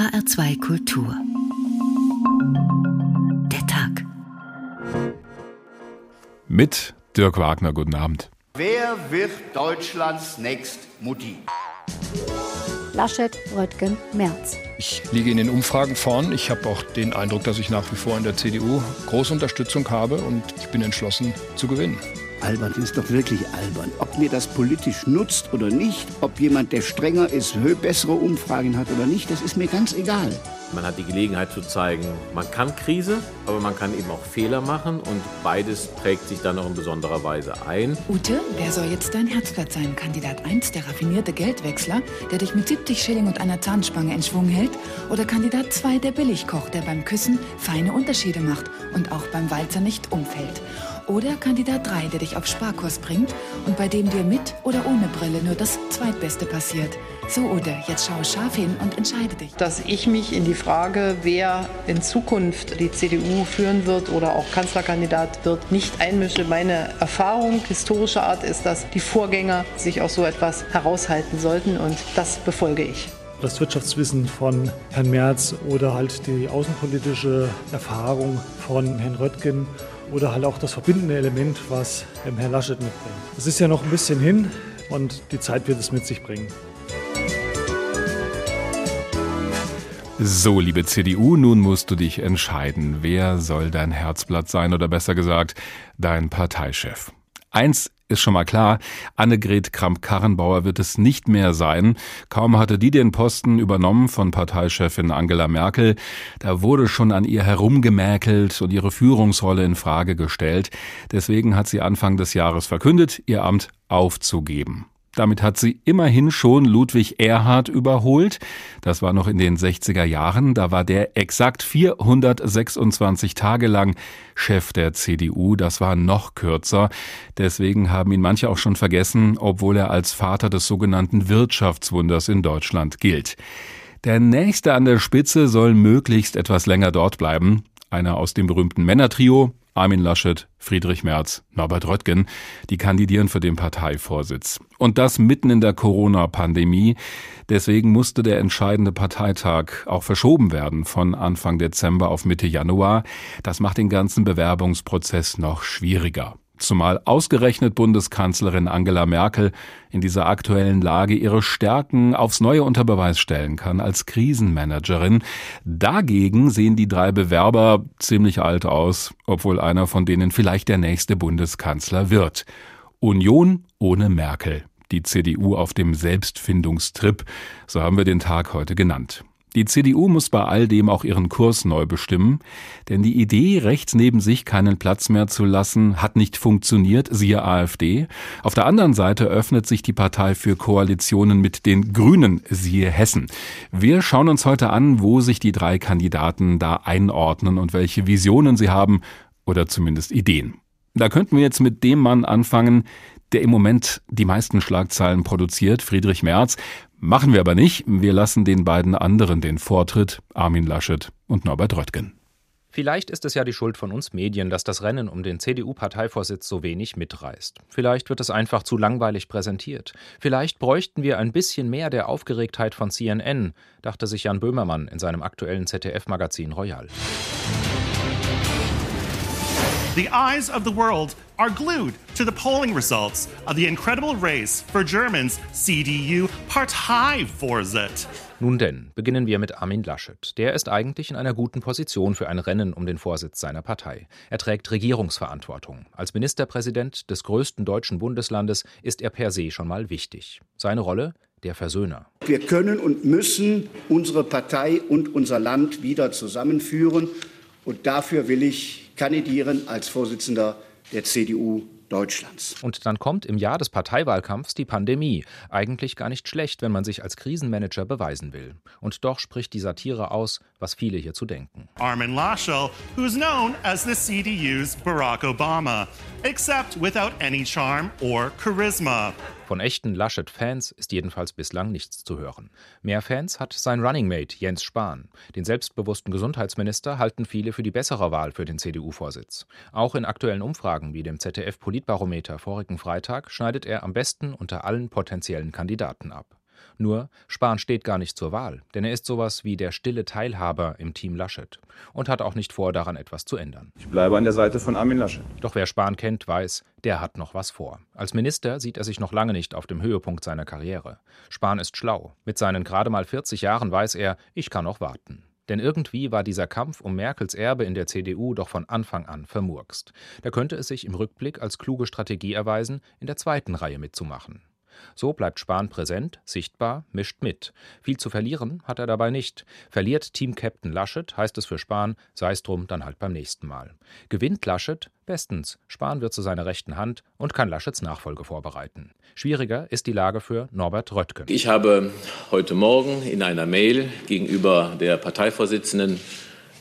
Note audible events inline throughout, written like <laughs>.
HR2 Kultur. Der Tag. Mit Dirk Wagner, guten Abend. Wer wird Deutschlands Next Mutti? Laschet, Röttgen, Merz. Ich liege in den Umfragen vorn. Ich habe auch den Eindruck, dass ich nach wie vor in der CDU große Unterstützung habe und ich bin entschlossen zu gewinnen. Albern ist doch wirklich albern. Ob mir das politisch nutzt oder nicht, ob jemand, der strenger ist, bessere Umfragen hat oder nicht, das ist mir ganz egal. Man hat die Gelegenheit zu zeigen, man kann Krise, aber man kann eben auch Fehler machen und beides prägt sich dann noch in besonderer Weise ein. Ute, wer soll jetzt dein Herzblatt sein? Kandidat 1, der raffinierte Geldwechsler, der dich mit 70 Schilling und einer Zahnspange in Schwung hält? Oder Kandidat 2, der Billigkoch, der beim Küssen feine Unterschiede macht und auch beim Walzer nicht umfällt? Oder Kandidat 3, der dich auf Sparkurs bringt und bei dem dir mit oder ohne Brille nur das Zweitbeste passiert? So, Ute, jetzt schau scharf hin und entscheide dich. Dass ich mich in die Frage, wer in Zukunft die CDU führen wird oder auch Kanzlerkandidat wird, nicht einmische. Meine Erfahrung historischer Art ist, dass die Vorgänger sich aus so etwas heraushalten sollten und das befolge ich das Wirtschaftswissen von Herrn Merz oder halt die außenpolitische Erfahrung von Herrn Röttgen oder halt auch das verbindende Element, was Herr Laschet mitbringt. Es ist ja noch ein bisschen hin und die Zeit wird es mit sich bringen. So, liebe CDU, nun musst du dich entscheiden. Wer soll dein Herzblatt sein oder besser gesagt, dein Parteichef? Eins ist schon mal klar, Annegret Kramp-Karrenbauer wird es nicht mehr sein. Kaum hatte die den Posten übernommen von Parteichefin Angela Merkel, da wurde schon an ihr herumgemäkelt und ihre Führungsrolle in Frage gestellt. Deswegen hat sie Anfang des Jahres verkündet, ihr Amt aufzugeben. Damit hat sie immerhin schon Ludwig Erhard überholt. Das war noch in den 60er Jahren. Da war der exakt 426 Tage lang Chef der CDU. Das war noch kürzer. Deswegen haben ihn manche auch schon vergessen, obwohl er als Vater des sogenannten Wirtschaftswunders in Deutschland gilt. Der nächste an der Spitze soll möglichst etwas länger dort bleiben. Einer aus dem berühmten Männertrio, Armin Laschet, Friedrich Merz, Norbert Röttgen, die kandidieren für den Parteivorsitz. Und das mitten in der Corona-Pandemie. Deswegen musste der entscheidende Parteitag auch verschoben werden von Anfang Dezember auf Mitte Januar. Das macht den ganzen Bewerbungsprozess noch schwieriger. Zumal ausgerechnet Bundeskanzlerin Angela Merkel in dieser aktuellen Lage ihre Stärken aufs Neue unter Beweis stellen kann als Krisenmanagerin. Dagegen sehen die drei Bewerber ziemlich alt aus, obwohl einer von denen vielleicht der nächste Bundeskanzler wird. Union ohne Merkel. Die CDU auf dem Selbstfindungstrip, so haben wir den Tag heute genannt. Die CDU muss bei all dem auch ihren Kurs neu bestimmen, denn die Idee, rechts neben sich keinen Platz mehr zu lassen, hat nicht funktioniert, siehe AfD. Auf der anderen Seite öffnet sich die Partei für Koalitionen mit den Grünen, siehe Hessen. Wir schauen uns heute an, wo sich die drei Kandidaten da einordnen und welche Visionen sie haben oder zumindest Ideen. Da könnten wir jetzt mit dem Mann anfangen, der im Moment die meisten Schlagzeilen produziert, Friedrich Merz. Machen wir aber nicht. Wir lassen den beiden anderen den Vortritt, Armin Laschet und Norbert Röttgen. Vielleicht ist es ja die Schuld von uns Medien, dass das Rennen um den CDU-Parteivorsitz so wenig mitreißt. Vielleicht wird es einfach zu langweilig präsentiert. Vielleicht bräuchten wir ein bisschen mehr der Aufgeregtheit von CNN, dachte sich Jan Böhmermann in seinem aktuellen ZDF-Magazin Royal. The eyes of the world are glued to the polling results of the incredible race for Germans CDU Parteivorsitz. Nun denn, beginnen wir mit Armin Laschet. Der ist eigentlich in einer guten Position für ein Rennen um den Vorsitz seiner Partei. Er trägt Regierungsverantwortung. Als Ministerpräsident des größten deutschen Bundeslandes ist er per se schon mal wichtig. Seine Rolle? Der Versöhner. Wir können und müssen unsere Partei und unser Land wieder zusammenführen. Und dafür will ich kandidieren als Vorsitzender der CDU Deutschlands. Und dann kommt im Jahr des Parteiwahlkampfs die Pandemie. Eigentlich gar nicht schlecht, wenn man sich als Krisenmanager beweisen will. Und doch spricht die Satire aus, was viele hierzu denken. Armin Laschet, who's known as the CDU's Barack Obama, except without any charm or charisma. Von echten Laschet-Fans ist jedenfalls bislang nichts zu hören. Mehr Fans hat sein Running Mate Jens Spahn. Den selbstbewussten Gesundheitsminister halten viele für die bessere Wahl für den CDU-Vorsitz. Auch in aktuellen Umfragen wie dem ZDF-Politbarometer vorigen Freitag schneidet er am besten unter allen potenziellen Kandidaten ab. Nur Spahn steht gar nicht zur Wahl, denn er ist sowas wie der stille Teilhaber im Team Laschet und hat auch nicht vor, daran etwas zu ändern. Ich bleibe an der Seite von Armin Laschet. Doch wer Spahn kennt, weiß, der hat noch was vor. Als Minister sieht er sich noch lange nicht auf dem Höhepunkt seiner Karriere. Spahn ist schlau. Mit seinen gerade mal 40 Jahren weiß er, ich kann noch warten. Denn irgendwie war dieser Kampf um Merkels Erbe in der CDU doch von Anfang an vermurkst. Da könnte es sich im Rückblick als kluge Strategie erweisen, in der zweiten Reihe mitzumachen. So bleibt Spahn präsent, sichtbar, mischt mit. Viel zu verlieren hat er dabei nicht. Verliert Team-Captain Laschet, heißt es für Spahn, sei es drum dann halt beim nächsten Mal. Gewinnt Laschet, bestens. Spahn wird zu seiner rechten Hand und kann Laschets Nachfolge vorbereiten. Schwieriger ist die Lage für Norbert Röttgen. Ich habe heute Morgen in einer Mail gegenüber der Parteivorsitzenden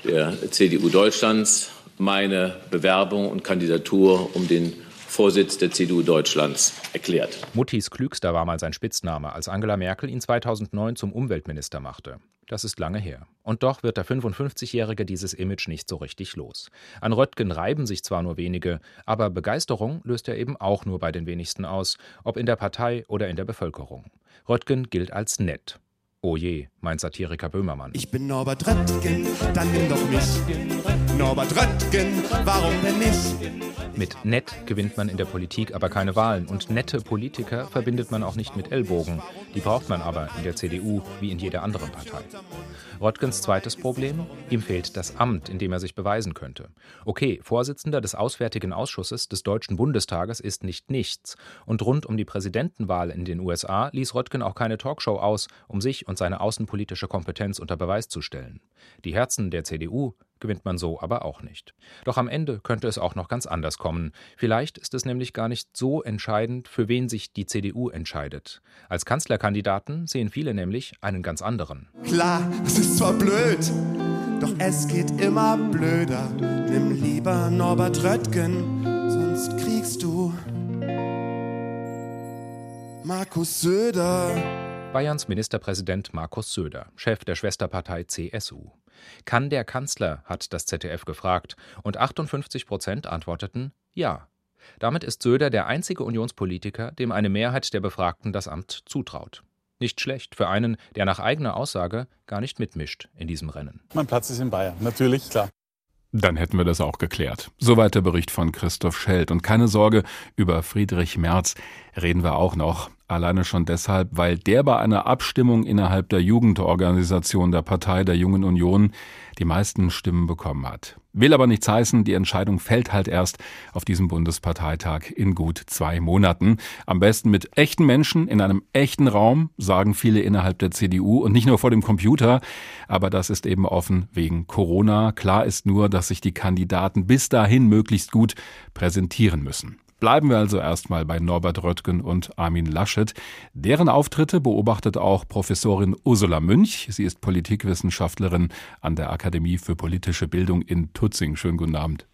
der CDU Deutschlands meine Bewerbung und Kandidatur um den Vorsitz der CDU Deutschlands erklärt. Muttis Klügster war mal sein Spitzname, als Angela Merkel ihn 2009 zum Umweltminister machte. Das ist lange her. Und doch wird der 55-Jährige dieses Image nicht so richtig los. An Röttgen reiben sich zwar nur wenige, aber Begeisterung löst er eben auch nur bei den wenigsten aus, ob in der Partei oder in der Bevölkerung. Röttgen gilt als nett. Oh je, meint Satiriker Böhmermann. Ich bin Norbert Röttgen, dann nimm doch mich. Norbert Röttgen, warum denn nicht? Mit nett gewinnt man in der Politik aber keine Wahlen und nette Politiker verbindet man auch nicht mit Ellbogen. Die braucht man aber in der CDU wie in jeder anderen Partei. Röttgens zweites Problem? Ihm fehlt das Amt, in dem er sich beweisen könnte. Okay, Vorsitzender des Auswärtigen Ausschusses des Deutschen Bundestages ist nicht nichts. Und rund um die Präsidentenwahl in den USA ließ Röttgen auch keine Talkshow aus, um sich und seine außenpolitische Kompetenz unter Beweis zu stellen. Die Herzen der CDU gewinnt man so aber auch nicht. Doch am Ende könnte es auch noch ganz anders kommen. Vielleicht ist es nämlich gar nicht so entscheidend, für wen sich die CDU entscheidet. Als Kanzlerkandidaten sehen viele nämlich einen ganz anderen. Klar, es ist zwar blöd, doch es geht immer blöder. Nimm lieber Norbert Röttgen, sonst kriegst du Markus Söder. Bayerns Ministerpräsident Markus Söder, Chef der Schwesterpartei CSU. Kann der Kanzler, hat das ZDF gefragt, und 58 Prozent antworteten Ja. Damit ist Söder der einzige Unionspolitiker, dem eine Mehrheit der Befragten das Amt zutraut. Nicht schlecht für einen, der nach eigener Aussage gar nicht mitmischt in diesem Rennen. Mein Platz ist in Bayern, natürlich, klar. Dann hätten wir das auch geklärt. Soweit der Bericht von Christoph Scheld. Und keine Sorge, über Friedrich Merz reden wir auch noch. Alleine schon deshalb, weil der bei einer Abstimmung innerhalb der Jugendorganisation der Partei der Jungen Union die meisten Stimmen bekommen hat. Will aber nichts heißen, die Entscheidung fällt halt erst auf diesem Bundesparteitag in gut zwei Monaten. Am besten mit echten Menschen in einem echten Raum, sagen viele innerhalb der CDU und nicht nur vor dem Computer. Aber das ist eben offen wegen Corona. Klar ist nur, dass sich die Kandidaten bis dahin möglichst gut präsentieren müssen. Bleiben wir also erstmal bei Norbert Röttgen und Armin Laschet. Deren Auftritte beobachtet auch Professorin Ursula Münch. Sie ist Politikwissenschaftlerin an der Akademie für politische Bildung in Tutzing. Schönen guten Abend.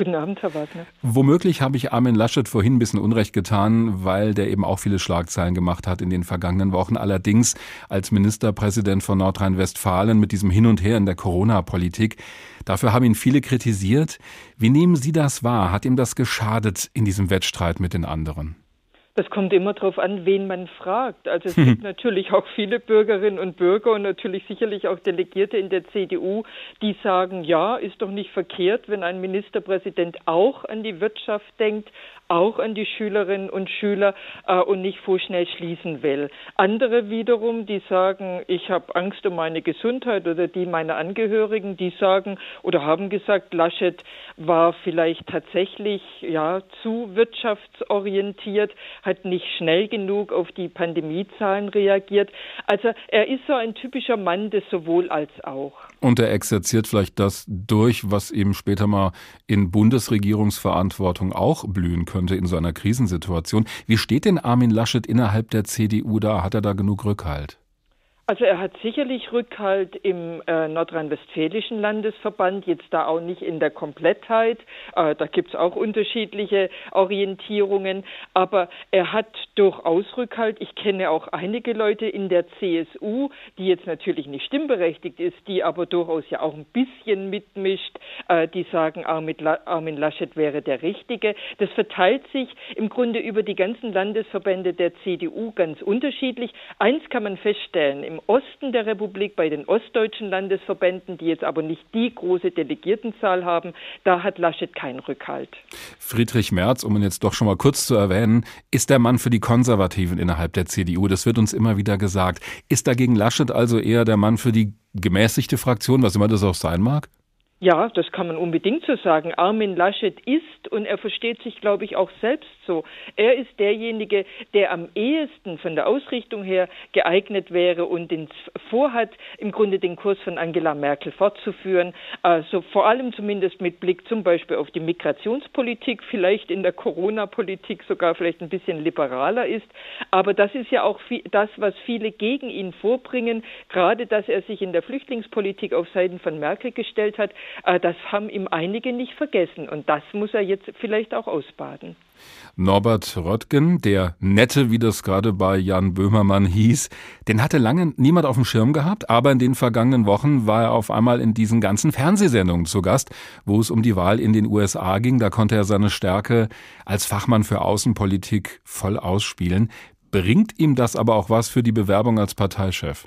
Guten Abend, Herr Wagner. Womöglich habe ich Armin Laschet vorhin ein bisschen Unrecht getan, weil der eben auch viele Schlagzeilen gemacht hat in den vergangenen Wochen. Allerdings als Ministerpräsident von Nordrhein-Westfalen mit diesem Hin und Her in der Corona-Politik. Dafür haben ihn viele kritisiert. Wie nehmen Sie das wahr? Hat ihm das geschadet in diesem Wettstreit mit den anderen? Das kommt immer darauf an, wen man fragt. Also es <laughs> gibt natürlich auch viele Bürgerinnen und Bürger und natürlich sicherlich auch Delegierte in der CDU, die sagen, ja, ist doch nicht verkehrt, wenn ein Ministerpräsident auch an die Wirtschaft denkt, auch an die Schülerinnen und Schüler äh, und nicht vorschnell schließen will. Andere wiederum, die sagen, ich habe Angst um meine Gesundheit oder die meiner Angehörigen, die sagen oder haben gesagt, Laschet war vielleicht tatsächlich ja zu wirtschaftsorientiert, hat nicht schnell genug auf die Pandemiezahlen reagiert. Also er ist so ein typischer Mann des sowohl als auch. Und er exerziert vielleicht das durch, was eben später mal in Bundesregierungsverantwortung auch blühen könnte in so einer Krisensituation. Wie steht denn Armin Laschet innerhalb der CDU da? Hat er da genug Rückhalt? Also er hat sicherlich Rückhalt im äh, nordrhein-westfälischen Landesverband, jetzt da auch nicht in der Komplettheit. Äh, da gibt es auch unterschiedliche Orientierungen. Aber er hat durchaus Rückhalt. Ich kenne auch einige Leute in der CSU, die jetzt natürlich nicht stimmberechtigt ist, die aber durchaus ja auch ein bisschen mitmischt, äh, die sagen, Armin Laschet wäre der Richtige. Das verteilt sich im Grunde über die ganzen Landesverbände der CDU ganz unterschiedlich. Eins kann man feststellen, im Osten der Republik, bei den ostdeutschen Landesverbänden, die jetzt aber nicht die große Delegiertenzahl haben, da hat Laschet keinen Rückhalt. Friedrich Merz, um ihn jetzt doch schon mal kurz zu erwähnen, ist der Mann für die Konservativen innerhalb der CDU. Das wird uns immer wieder gesagt. Ist dagegen Laschet also eher der Mann für die gemäßigte Fraktion, was immer das auch sein mag? Ja, das kann man unbedingt so sagen. Armin Laschet ist, und er versteht sich, glaube ich, auch selbst so, er ist derjenige, der am ehesten von der Ausrichtung her geeignet wäre und den vorhat, im Grunde den Kurs von Angela Merkel fortzuführen. Also vor allem zumindest mit Blick zum Beispiel auf die Migrationspolitik, vielleicht in der Corona-Politik sogar vielleicht ein bisschen liberaler ist. Aber das ist ja auch das, was viele gegen ihn vorbringen, gerade dass er sich in der Flüchtlingspolitik auf Seiten von Merkel gestellt hat. Äh, das haben ihm einige nicht vergessen und das muss er jetzt vielleicht auch ausbaden. Norbert Röttgen, der Nette, wie das gerade bei Jan Böhmermann hieß, den hatte lange niemand auf dem Schirm gehabt, aber in den vergangenen Wochen war er auf einmal in diesen ganzen Fernsehsendungen zu Gast, wo es um die Wahl in den USA ging. Da konnte er seine Stärke als Fachmann für Außenpolitik voll ausspielen. Bringt ihm das aber auch was für die Bewerbung als Parteichef?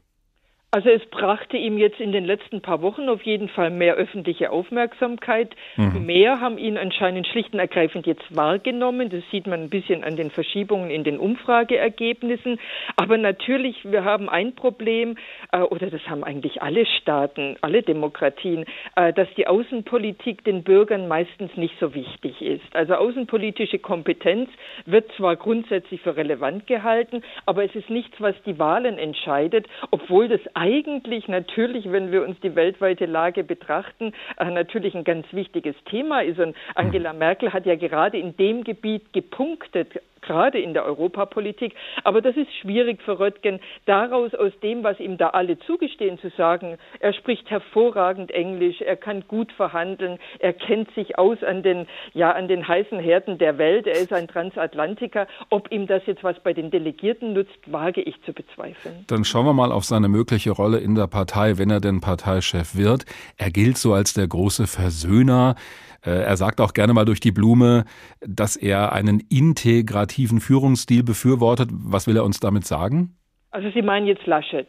Also es brachte ihm jetzt in den letzten paar Wochen auf jeden Fall mehr öffentliche Aufmerksamkeit. Mhm. Mehr haben ihn anscheinend schlicht und ergreifend jetzt wahrgenommen. Das sieht man ein bisschen an den Verschiebungen in den Umfrageergebnissen. Aber natürlich, wir haben ein Problem, äh, oder das haben eigentlich alle Staaten, alle Demokratien, äh, dass die Außenpolitik den Bürgern meistens nicht so wichtig ist. Also außenpolitische Kompetenz wird zwar grundsätzlich für relevant gehalten, aber es ist nichts, was die Wahlen entscheidet, obwohl das eigentlich natürlich, wenn wir uns die weltweite Lage betrachten, äh, natürlich ein ganz wichtiges Thema ist. Und Angela Merkel hat ja gerade in dem Gebiet gepunktet, gerade in der Europapolitik. Aber das ist schwierig für Röttgen, daraus aus dem, was ihm da alle zugestehen, zu sagen, er spricht hervorragend Englisch, er kann gut verhandeln, er kennt sich aus an den, ja, an den heißen Herden der Welt, er ist ein Transatlantiker. Ob ihm das jetzt was bei den Delegierten nutzt, wage ich zu bezweifeln. Dann schauen wir mal auf seine mögliche Rolle in der Partei, wenn er denn Parteichef wird. Er gilt so als der große Versöhner. Äh, er sagt auch gerne mal durch die Blume, dass er einen integrativen Führungsstil befürwortet. Was will er uns damit sagen? Also Sie meinen jetzt Laschet?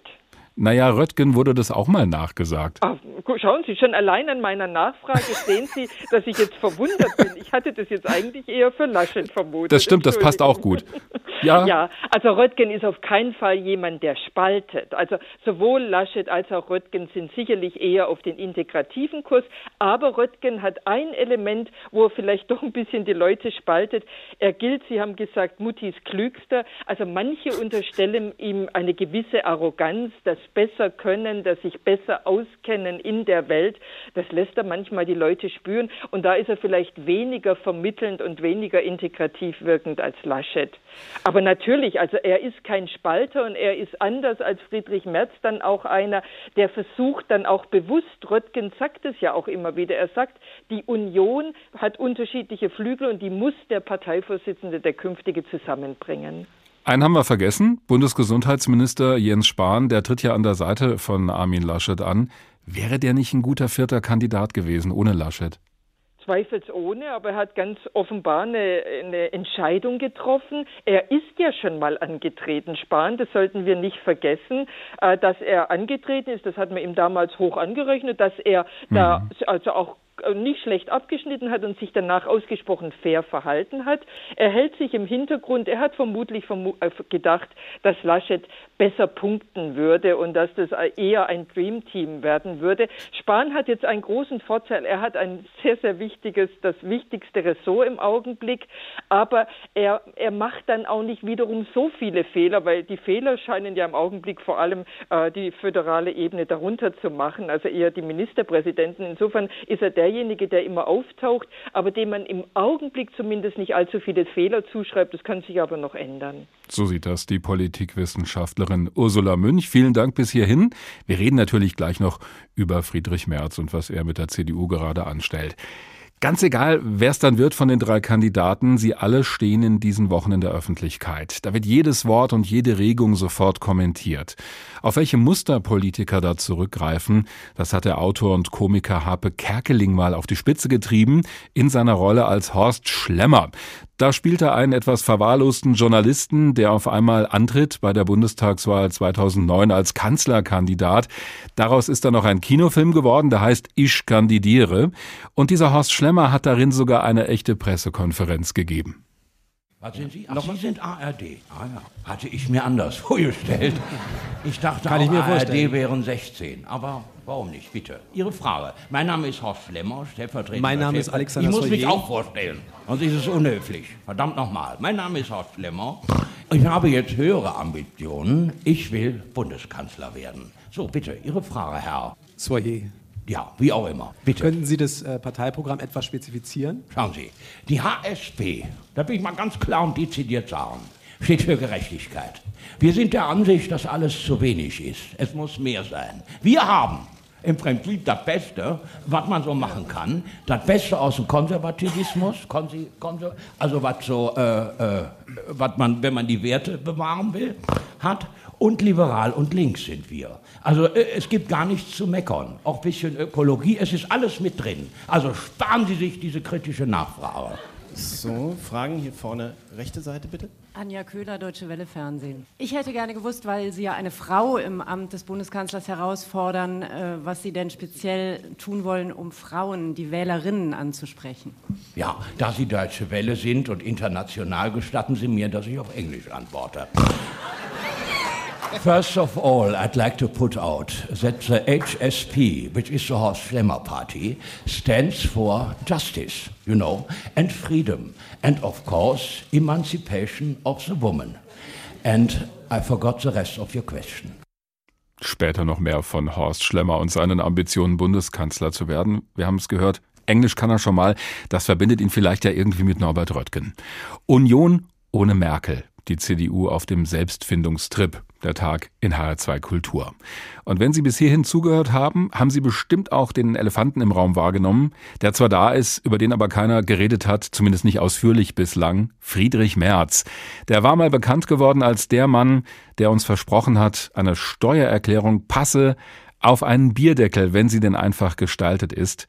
Naja, Röttgen wurde das auch mal nachgesagt. Ach, schauen Sie, schon allein an meiner Nachfrage sehen Sie, dass ich jetzt verwundert bin. Ich hatte das jetzt eigentlich eher für Laschet vermutet. Das stimmt, das passt auch gut. Ja. ja, also Röttgen ist auf keinen Fall jemand, der spaltet. Also sowohl Laschet als auch Röttgen sind sicherlich eher auf den integrativen Kurs. Aber Röttgen hat ein Element, wo er vielleicht doch ein bisschen die Leute spaltet. Er gilt, Sie haben gesagt, Muttis Klügster. Also manche unterstellen ihm eine gewisse Arroganz, das besser können, das sich besser auskennen in der Welt. Das lässt er manchmal die Leute spüren. Und da ist er vielleicht weniger vermittelnd und weniger integrativ wirkend als Laschet. Aber natürlich, also er ist kein Spalter und er ist anders als Friedrich Merz dann auch einer, der versucht dann auch bewusst, Röttgen sagt es ja auch immer wieder, er sagt, die Union hat unterschiedliche Flügel und die muss der Parteivorsitzende, der künftige, zusammenbringen. Einen haben wir vergessen. Bundesgesundheitsminister Jens Spahn, der tritt ja an der Seite von Armin Laschet an. Wäre der nicht ein guter vierter Kandidat gewesen ohne Laschet? Zweifelsohne, aber er hat ganz offenbar eine, eine, Entscheidung getroffen. Er ist ja schon mal angetreten, Spahn, das sollten wir nicht vergessen, äh, dass er angetreten ist, das hat man ihm damals hoch angerechnet, dass er mhm. da also auch nicht schlecht abgeschnitten hat und sich danach ausgesprochen fair verhalten hat. Er hält sich im Hintergrund, er hat vermutlich vermu äh, gedacht, dass Laschet besser punkten würde und dass das eher ein Dreamteam werden würde. Spahn hat jetzt einen großen Vorteil, er hat ein sehr, sehr wichtiges, das wichtigste Ressort im Augenblick, aber er, er macht dann auch nicht wiederum so viele Fehler, weil die Fehler scheinen ja im Augenblick vor allem äh, die föderale Ebene darunter zu machen, also eher die Ministerpräsidenten. Insofern ist er der derjenige, der immer auftaucht, aber dem man im Augenblick zumindest nicht allzu viele Fehler zuschreibt. Das kann sich aber noch ändern. So sieht das die Politikwissenschaftlerin Ursula Münch. Vielen Dank bis hierhin. Wir reden natürlich gleich noch über Friedrich Merz und was er mit der CDU gerade anstellt. Ganz egal, wer es dann wird von den drei Kandidaten, sie alle stehen in diesen Wochen in der Öffentlichkeit. Da wird jedes Wort und jede Regung sofort kommentiert. Auf welche Muster Politiker da zurückgreifen, das hat der Autor und Komiker Harpe Kerkeling mal auf die Spitze getrieben in seiner Rolle als Horst Schlemmer. Da spielt er einen etwas verwahrlosten Journalisten, der auf einmal antritt bei der Bundestagswahl 2009 als Kanzlerkandidat. Daraus ist dann noch ein Kinofilm geworden, der heißt Ich kandidiere. Und dieser Horst Schlemmer hat darin sogar eine echte Pressekonferenz gegeben. Was sind Sie? Ach, Sie sind ARD. Ah ja, hatte ich mir anders <laughs> vorgestellt. Ich dachte Kann ich mir ARD vorstellen. wären 16, aber warum nicht, bitte? Ihre Frage. Mein Name ist Horst Schlemmer, stellvertretender Mein Name ist Chef- Alexander Ich muss mich auch vorstellen, sonst ist es unhöflich. Verdammt nochmal. Mein Name ist Horst Schlemmer. Ich habe jetzt höhere Ambitionen. Ich will Bundeskanzler werden. So, bitte, Ihre Frage, Herr. Soyer. Ja, wie auch immer. Bitte. Könnten Sie das äh, Parteiprogramm etwas spezifizieren? Schauen Sie, die HSP, da will ich mal ganz klar und dezidiert sagen, steht für Gerechtigkeit. Wir sind der Ansicht, dass alles zu wenig ist. Es muss mehr sein. Wir haben im Prinzip das Beste, was man so machen kann. Das Beste aus dem Konservativismus, konsi, konser, also was so, äh, äh, was man, wenn man die Werte bewahren will, hat. Und liberal und links sind wir. Also äh, es gibt gar nichts zu meckern. Auch ein bisschen Ökologie, es ist alles mit drin. Also sparen Sie sich diese kritische Nachfrage. So, Fragen hier vorne, rechte Seite bitte. Anja Köhler, Deutsche Welle Fernsehen. Ich hätte gerne gewusst, weil Sie ja eine Frau im Amt des Bundeskanzlers herausfordern, äh, was Sie denn speziell tun wollen, um Frauen, die Wählerinnen anzusprechen. Ja, da Sie Deutsche Welle sind und international, gestatten Sie mir, dass ich auf Englisch antworte. First of all, I'd like to put out that the HSP, which is the Horst Schlemmer Party, stands for justice, you know, and freedom, and of course, emancipation of the woman. And I forgot the rest of your question. Später noch mehr von Horst Schlemmer und seinen Ambitionen, Bundeskanzler zu werden. Wir haben es gehört. Englisch kann er schon mal. Das verbindet ihn vielleicht ja irgendwie mit Norbert Röttgen. Union ohne Merkel. Die CDU auf dem Selbstfindungstrip. Der Tag in HR2 Kultur. Und wenn Sie bis hierhin zugehört haben, haben Sie bestimmt auch den Elefanten im Raum wahrgenommen, der zwar da ist, über den aber keiner geredet hat, zumindest nicht ausführlich bislang, Friedrich Merz. Der war mal bekannt geworden als der Mann, der uns versprochen hat, eine Steuererklärung passe auf einen Bierdeckel, wenn sie denn einfach gestaltet ist.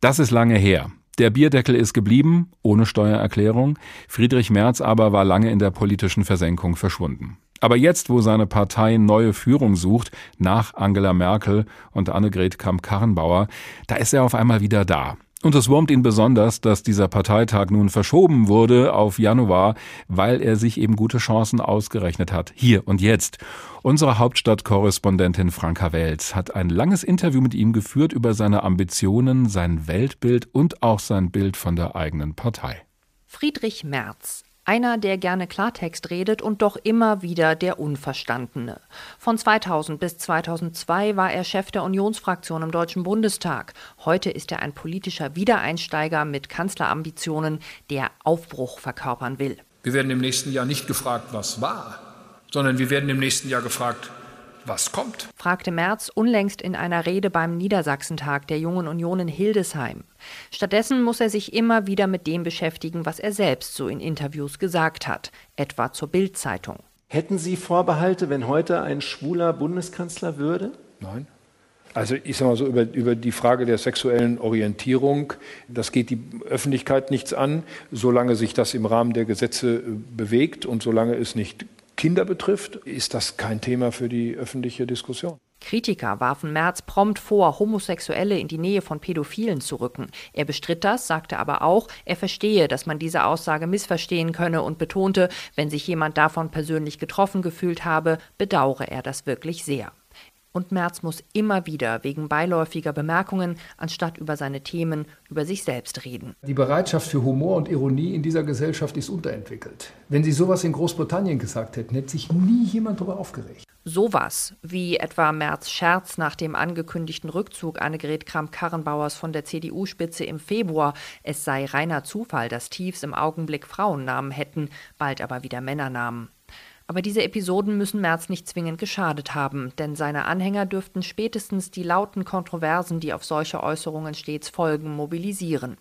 Das ist lange her. Der Bierdeckel ist geblieben, ohne Steuererklärung. Friedrich Merz aber war lange in der politischen Versenkung verschwunden. Aber jetzt, wo seine Partei neue Führung sucht, nach Angela Merkel und Annegret Kramp-Karrenbauer, da ist er auf einmal wieder da. Und es wurmt ihn besonders, dass dieser Parteitag nun verschoben wurde auf Januar, weil er sich eben gute Chancen ausgerechnet hat. Hier und jetzt. Unsere Hauptstadtkorrespondentin Franka Welz hat ein langes Interview mit ihm geführt über seine Ambitionen, sein Weltbild und auch sein Bild von der eigenen Partei. Friedrich Merz. Einer, der gerne Klartext redet und doch immer wieder der Unverstandene. Von 2000 bis 2002 war er Chef der Unionsfraktion im Deutschen Bundestag. Heute ist er ein politischer Wiedereinsteiger mit Kanzlerambitionen, der Aufbruch verkörpern will. Wir werden im nächsten Jahr nicht gefragt, was war, sondern wir werden im nächsten Jahr gefragt, was kommt. fragte Merz unlängst in einer Rede beim Niedersachsentag der Jungen Union in Hildesheim. Stattdessen muss er sich immer wieder mit dem beschäftigen, was er selbst so in Interviews gesagt hat, etwa zur Bild-Zeitung. Hätten Sie Vorbehalte, wenn heute ein schwuler Bundeskanzler würde? Nein. Also ich sage mal so, über, über die Frage der sexuellen Orientierung, das geht die Öffentlichkeit nichts an, solange sich das im Rahmen der Gesetze äh, bewegt und solange es nicht Kinder betrifft, ist das kein Thema für die öffentliche Diskussion. Kritiker warfen Merz prompt vor, Homosexuelle in die Nähe von Pädophilen zu rücken. Er bestritt das, sagte aber auch, er verstehe, dass man diese Aussage missverstehen könne und betonte, wenn sich jemand davon persönlich getroffen gefühlt habe, bedauere er das wirklich sehr. Und Merz muss immer wieder wegen beiläufiger Bemerkungen, anstatt über seine Themen, über sich selbst reden. Die Bereitschaft für Humor und Ironie in dieser Gesellschaft ist unterentwickelt. Wenn Sie sowas in Großbritannien gesagt hätten, hätte sich nie jemand darüber aufgeregt. Sowas wie etwa Merz Scherz nach dem angekündigten Rückzug Annegret Kramp-Karrenbauers von der CDU-Spitze im Februar, es sei reiner Zufall, dass Tiefs im Augenblick Frauennamen hätten, bald aber wieder Männernamen. Aber diese Episoden müssen Merz nicht zwingend geschadet haben, denn seine Anhänger dürften spätestens die lauten Kontroversen, die auf solche Äußerungen stets folgen, mobilisieren.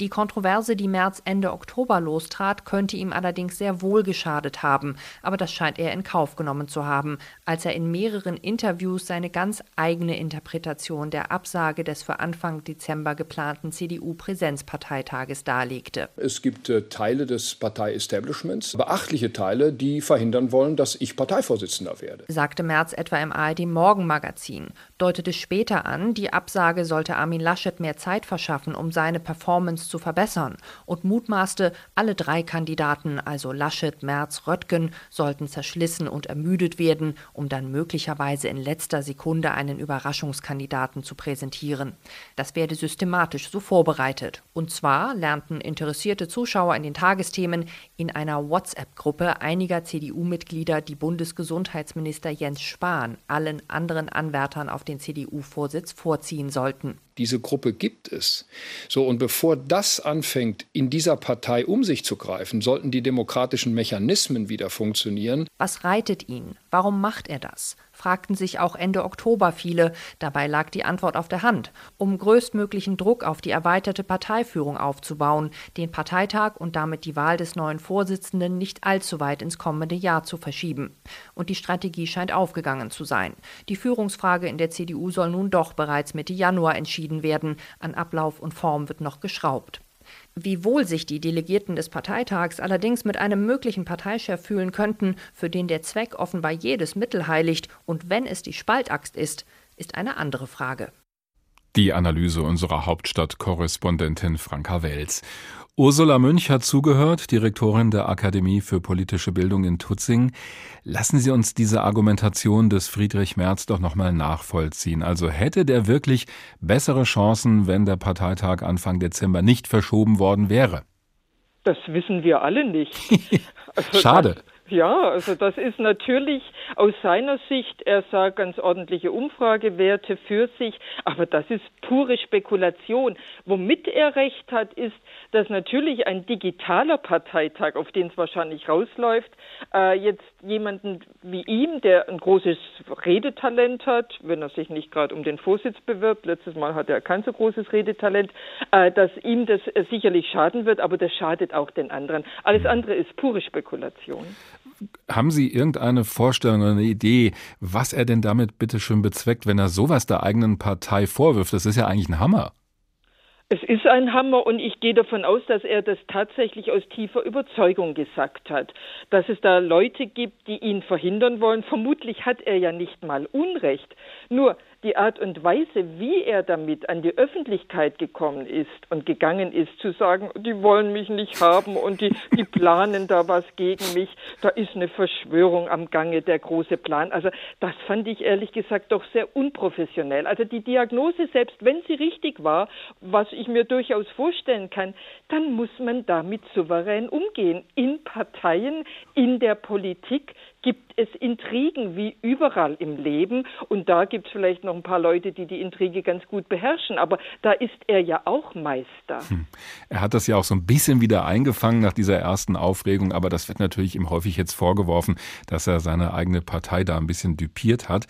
Die Kontroverse, die Merz Ende Oktober lostrat, könnte ihm allerdings sehr wohl geschadet haben, aber das scheint er in Kauf genommen zu haben, als er in mehreren Interviews seine ganz eigene Interpretation der Absage des für Anfang Dezember geplanten CDU-Präsenzparteitages darlegte. Es gibt äh, Teile des Partei-Establishments, beachtliche Teile, die verhindern wollen, dass ich Parteivorsitzender werde. Sagte Merz etwa im ARD Morgenmagazin, deutete später an, die Absage sollte Armin Laschet mehr Zeit verschaffen, um seine Performance zu verbessern und mutmaßte, alle drei Kandidaten, also Laschet, Merz, Röttgen, sollten zerschlissen und ermüdet werden, um dann möglicherweise in letzter Sekunde einen Überraschungskandidaten zu präsentieren. Das werde systematisch so vorbereitet. Und zwar lernten interessierte Zuschauer in den Tagesthemen in einer WhatsApp-Gruppe einiger CDU-Mitglieder die Bundesgesundheitsminister Jens Spahn allen anderen Anwärtern auf den CDU-Vorsitz vorziehen sollten. Diese Gruppe gibt es. So, und bevor das anfängt, in dieser Partei um sich zu greifen, sollten die demokratischen Mechanismen wieder funktionieren. Was reitet ihn? Warum macht er das? Fragten sich auch Ende Oktober viele. Dabei lag die Antwort auf der Hand. Um größtmöglichen Druck auf die erweiterte Parteiführung aufzubauen, den Parteitag und damit die Wahl des neuen Vorsitzenden nicht allzu weit ins kommende Jahr zu verschieben. Und die Strategie scheint aufgegangen zu sein. Die Führungsfrage in der CDU soll nun doch bereits Mitte Januar entschieden werden. An Ablauf und Form wird noch geschraubt. Wie wohl sich die Delegierten des Parteitags allerdings mit einem möglichen Parteichef fühlen könnten, für den der Zweck offenbar jedes Mittel heiligt und wenn es die Spaltaxt ist, ist eine andere Frage. Die Analyse unserer Hauptstadtkorrespondentin Franka Wels. Ursula Münch hat zugehört, Direktorin der Akademie für politische Bildung in Tutzing. Lassen Sie uns diese Argumentation des Friedrich Merz doch nochmal nachvollziehen. Also hätte der wirklich bessere Chancen, wenn der Parteitag Anfang Dezember nicht verschoben worden wäre? Das wissen wir alle nicht. <laughs> Also Schade. Das, ja, also das ist natürlich aus seiner Sicht, er sah ganz ordentliche Umfragewerte für sich, aber das ist pure Spekulation. Womit er recht hat, ist, dass natürlich ein digitaler Parteitag, auf den es wahrscheinlich rausläuft, äh, jetzt jemanden wie ihm, der ein großes Redetalent hat, wenn er sich nicht gerade um den Vorsitz bewirbt, letztes Mal hat er kein so großes Redetalent, äh, dass ihm das äh, sicherlich schaden wird, aber das schadet auch den anderen. Alles andere ist pure Spekulation. Haben Sie irgendeine Vorstellung oder eine Idee, was er denn damit bitte schön bezweckt, wenn er sowas der eigenen Partei vorwirft? Das ist ja eigentlich ein Hammer. Es ist ein Hammer und ich gehe davon aus, dass er das tatsächlich aus tiefer Überzeugung gesagt hat. Dass es da Leute gibt, die ihn verhindern wollen. Vermutlich hat er ja nicht mal Unrecht. Nur die Art und Weise, wie er damit an die Öffentlichkeit gekommen ist und gegangen ist, zu sagen, die wollen mich nicht haben und die, die planen da was gegen mich, da ist eine Verschwörung am Gange, der große Plan. Also das fand ich ehrlich gesagt doch sehr unprofessionell. Also die Diagnose, selbst wenn sie richtig war, was ich mir durchaus vorstellen kann, dann muss man damit souverän umgehen. In Parteien, in der Politik gibt es Intrigen wie überall im Leben und da gibt es vielleicht noch ein paar Leute, die die Intrige ganz gut beherrschen, aber da ist er ja auch Meister. Hm. Er hat das ja auch so ein bisschen wieder eingefangen nach dieser ersten Aufregung, aber das wird natürlich ihm häufig jetzt vorgeworfen, dass er seine eigene Partei da ein bisschen düpiert hat.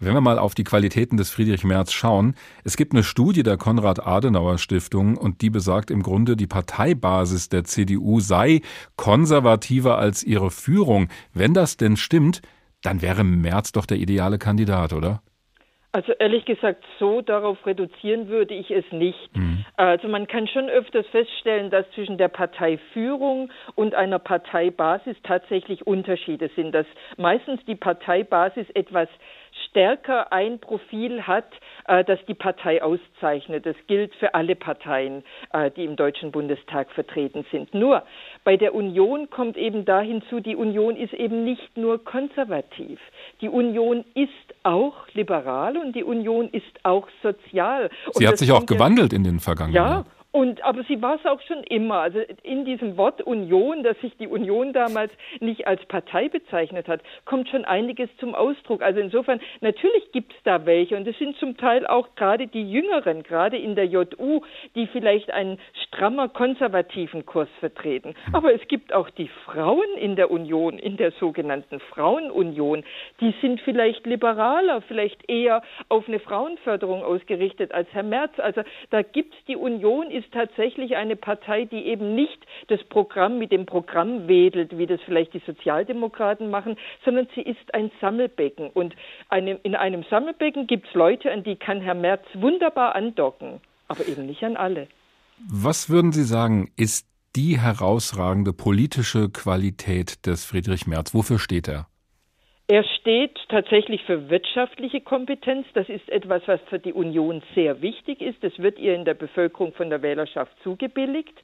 Wenn wir mal auf die Qualitäten des Friedrich Merz schauen, es gibt eine Studie der Konrad-Adenauer-Stiftung und die besagt im Grunde, die Parteibasis der CDU sei konservativer als ihre Führung. Wenn das denn stimmt, dann wäre Merz doch der ideale Kandidat, oder? Also ehrlich gesagt, so darauf reduzieren würde ich es nicht. Mhm. Also man kann schon öfters feststellen, dass zwischen der Parteiführung und einer Parteibasis tatsächlich Unterschiede sind, dass meistens die Parteibasis etwas stärker ein Profil hat, äh, das die Partei auszeichnet. Das gilt für alle Parteien, äh, die im Deutschen Bundestag vertreten sind. Nur bei der Union kommt eben da hinzu, die Union ist eben nicht nur konservativ. Die Union ist auch liberal und die Union ist auch sozial. Sie hat sich auch gewandelt in den vergangenen Jahren. Ja, Und, aber sie war es auch schon immer. Also in diesem Wort Union, dass sich die Union damals nicht als Partei bezeichnet hat, kommt schon einiges zum Ausdruck. Also insofern, natürlich gibt es da welche und es sind zum Teil auch gerade die Jüngeren, gerade in der JU, die vielleicht einen strammer konservativen Kurs vertreten. Aber es gibt auch die Frauen in der Union, in der sogenannten Frauenunion, die sind vielleicht liberaler, vielleicht eher auf eine Frauenförderung ausgerichtet als Herr Merz. Also da gibt es die Union, ist tatsächlich eine Partei, die eben nicht das Programm mit dem Programm wedelt, wie das vielleicht die Sozialdemokraten machen, sondern sie ist ein Sammelbecken. Und eine, in einem Sammelbecken gibt es Leute, an die kann Herr Merz wunderbar andocken, aber eben nicht an alle. Was würden Sie sagen, ist die herausragende politische Qualität des Friedrich Merz? Wofür steht er? Er steht tatsächlich für wirtschaftliche Kompetenz. Das ist etwas, was für die Union sehr wichtig ist. Das wird ihr in der Bevölkerung von der Wählerschaft zugebilligt.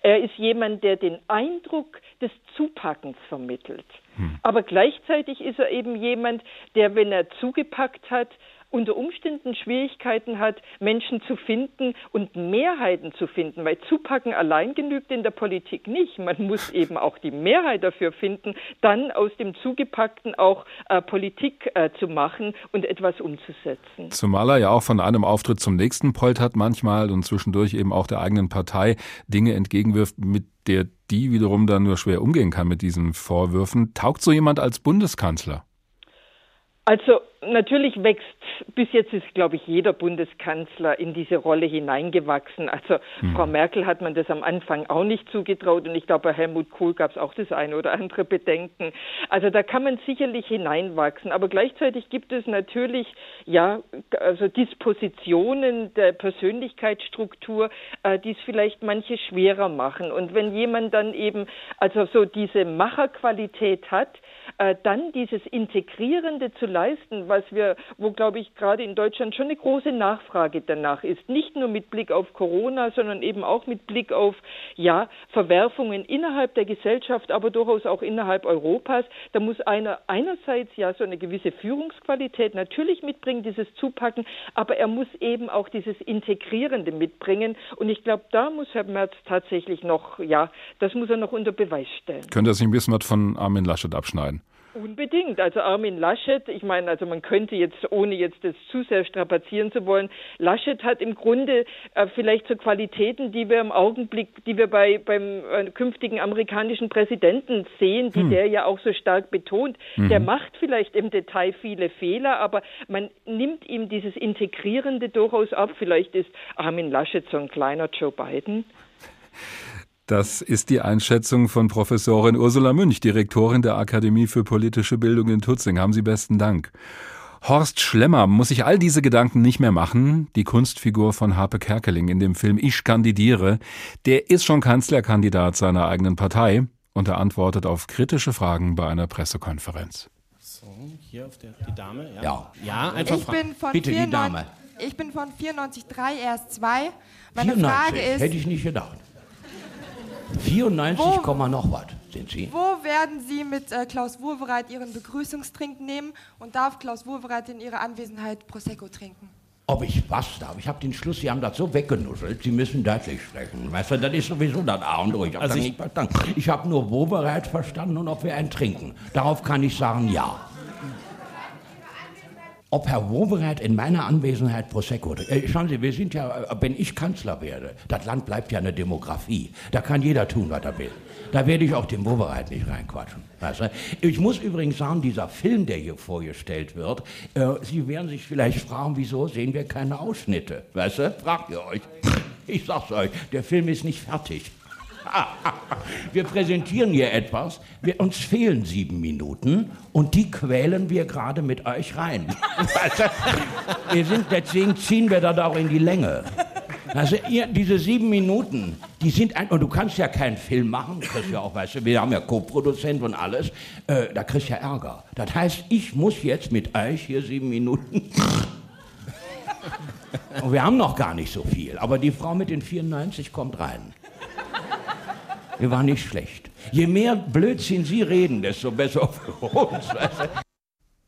Er ist jemand, der den Eindruck des Zupackens vermittelt. Hm. Aber gleichzeitig ist er eben jemand, der, wenn er zugepackt hat, unter Umständen Schwierigkeiten hat, Menschen zu finden und Mehrheiten zu finden, weil Zupacken allein genügt in der Politik nicht. Man muss <laughs> eben auch die Mehrheit dafür finden, dann aus dem Zugepackten auch äh, Politik äh, zu machen und etwas umzusetzen. Zumal er ja auch von einem Auftritt zum nächsten poltert manchmal und zwischendurch eben auch der eigenen Partei Dinge entgegenwirft, mit der die wiederum dann nur schwer umgehen kann mit diesen Vorwürfen. Taugt so jemand als Bundeskanzler? Also natürlich wächst, bis jetzt ist, glaube ich, jeder Bundeskanzler in diese Rolle hineingewachsen. Also mhm. Frau Merkel hat man das am Anfang auch nicht zugetraut und ich glaube, bei Helmut Kohl gab es auch das eine oder andere Bedenken. Also da kann man sicherlich hineinwachsen. Aber gleichzeitig gibt es natürlich, ja, also Dispositionen der Persönlichkeitsstruktur, äh, die es vielleicht manche schwerer machen. Und wenn jemand dann eben also so diese Macherqualität hat, äh, dann dieses Integrierende zu leisten, was wir, wo glaube ich gerade in Deutschland schon eine große Nachfrage danach ist, nicht nur mit Blick auf Corona, sondern eben auch mit Blick auf ja Verwerfungen innerhalb der Gesellschaft, aber durchaus auch innerhalb Europas. Da muss einer einerseits ja so eine gewisse Führungsqualität natürlich mitbringen, dieses Zupacken, aber er muss eben auch dieses Integrierende mitbringen. Und ich glaube, da muss Herr Merz tatsächlich noch, ja, das muss er noch unter Beweis stellen. Könnte er sich ein bisschen was von Armin Laschet abschneiden? Unbedingt. Also Armin Laschet, ich meine, also man könnte jetzt, ohne jetzt das zu sehr strapazieren zu wollen, Laschet hat im Grunde äh, vielleicht so Qualitäten, die wir im Augenblick, die wir bei beim äh, künftigen amerikanischen Präsidenten sehen, die hm. der ja auch so stark betont. Mhm. Der macht vielleicht im Detail viele Fehler, aber man nimmt ihm dieses Integrierende durchaus ab. Vielleicht ist Armin Laschet so ein kleiner Joe Biden. <laughs> Das ist die Einschätzung von Professorin Ursula Münch, Direktorin der Akademie für politische Bildung in Tutzing. Haben Sie besten Dank. Horst Schlemmer muss sich all diese Gedanken nicht mehr machen. Die Kunstfigur von Harpe Kerkeling in dem Film Ich kandidiere, der ist schon Kanzlerkandidat seiner eigenen Partei und er antwortet auf kritische Fragen bei einer Pressekonferenz. So, hier auf der die Dame. Ja, ja, ja einfach ich bin von Bitte 94, die Dame. Ich bin von 94,3 erst 2. Meine 94, Frage ist. Hätte ich nicht gedacht. 94, wo, noch was sind Sie. Wo werden Sie mit äh, Klaus Wowereit Ihren Begrüßungstrink nehmen und darf Klaus Wowereit in Ihrer Anwesenheit Prosecco trinken? Ob ich was darf? Ich habe den Schluss, Sie haben das so weggenuschelt, Sie müssen deutlich sprechen. Weißt du, das ist sowieso das A und O. Ich habe also nicht verstanden. Ich habe nur Wowereit verstanden und ob wir einen trinken. Darauf kann ich sagen, ja ob Herr Wobereit in meiner Anwesenheit Prosecco äh, Schauen Sie, wir sind ja, äh, wenn ich Kanzler werde, das Land bleibt ja eine Demografie. Da kann jeder tun, was er will. Da werde ich auch dem Wobereit nicht reinquatschen. Weißt du? Ich muss übrigens sagen, dieser Film, der hier vorgestellt wird, äh, Sie werden sich vielleicht fragen, wieso sehen wir keine Ausschnitte? Weißt du? Fragt ihr euch. Ich sag's euch, der Film ist nicht fertig. <laughs> Wir präsentieren hier etwas, wir, uns fehlen sieben Minuten und die quälen wir gerade mit euch rein. <laughs> wir sind, deswegen ziehen wir das auch in die Länge. Also ihr, diese sieben Minuten, die sind ein, und du kannst ja keinen Film machen, kriegst ja auch, weißt du, wir haben ja Co-Produzent und alles, äh, da kriegst du ja Ärger. Das heißt, ich muss jetzt mit euch hier sieben Minuten. <laughs> und wir haben noch gar nicht so viel, aber die Frau mit den 94 kommt rein. Wir waren nicht schlecht. Je mehr Blödsinn Sie reden, desto besser für uns.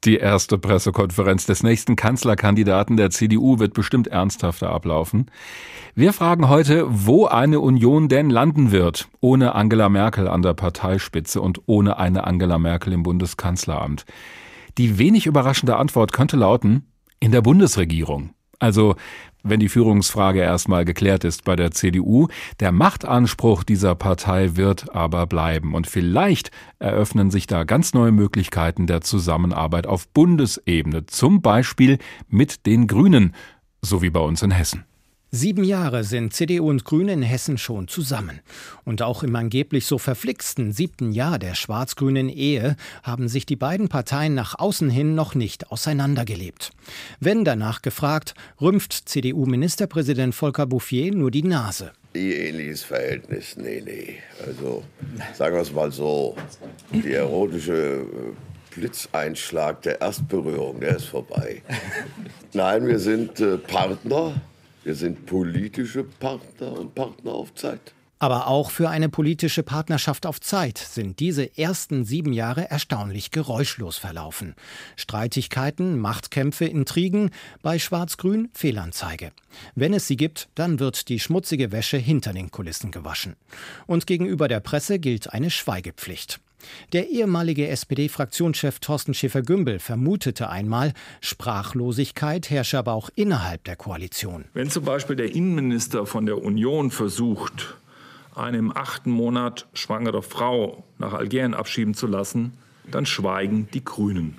Die erste Pressekonferenz des nächsten Kanzlerkandidaten der CDU wird bestimmt ernsthafter ablaufen. Wir fragen heute, wo eine Union denn landen wird, ohne Angela Merkel an der Parteispitze und ohne eine Angela Merkel im Bundeskanzleramt. Die wenig überraschende Antwort könnte lauten, in der Bundesregierung. Also wenn die Führungsfrage erstmal geklärt ist bei der CDU. Der Machtanspruch dieser Partei wird aber bleiben. Und vielleicht eröffnen sich da ganz neue Möglichkeiten der Zusammenarbeit auf Bundesebene, zum Beispiel mit den Grünen, so wie bei uns in Hessen. Sieben Jahre sind CDU und Grüne in Hessen schon zusammen. Und auch im angeblich so verflixten siebten Jahr der schwarz-grünen Ehe haben sich die beiden Parteien nach außen hin noch nicht auseinandergelebt. Wenn danach gefragt, rümpft CDU-Ministerpräsident Volker Bouffier nur die Nase. Eheähnliches Verhältnis, nee, nee. Also sagen wir es mal so, die erotische äh, Blitzeinschlag der Erstberührung, der ist vorbei. Nein, wir sind äh, Partner wir sind politische Partner und Partner auf Zeit. Aber auch für eine politische Partnerschaft auf Zeit sind diese ersten sieben Jahre erstaunlich geräuschlos verlaufen. Streitigkeiten, Machtkämpfe, Intrigen, bei Schwarz-Grün Fehlanzeige. Wenn es sie gibt, dann wird die schmutzige Wäsche hinter den Kulissen gewaschen. Und gegenüber der Presse gilt eine Schweigepflicht. Der ehemalige SPD-Fraktionschef Thorsten Schäfer-Gümbel vermutete einmal, Sprachlosigkeit herrsche aber auch innerhalb der Koalition. Wenn zum Beispiel der Innenminister von der Union versucht, eine im achten Monat schwangere Frau nach Algerien abschieben zu lassen, dann schweigen die Grünen.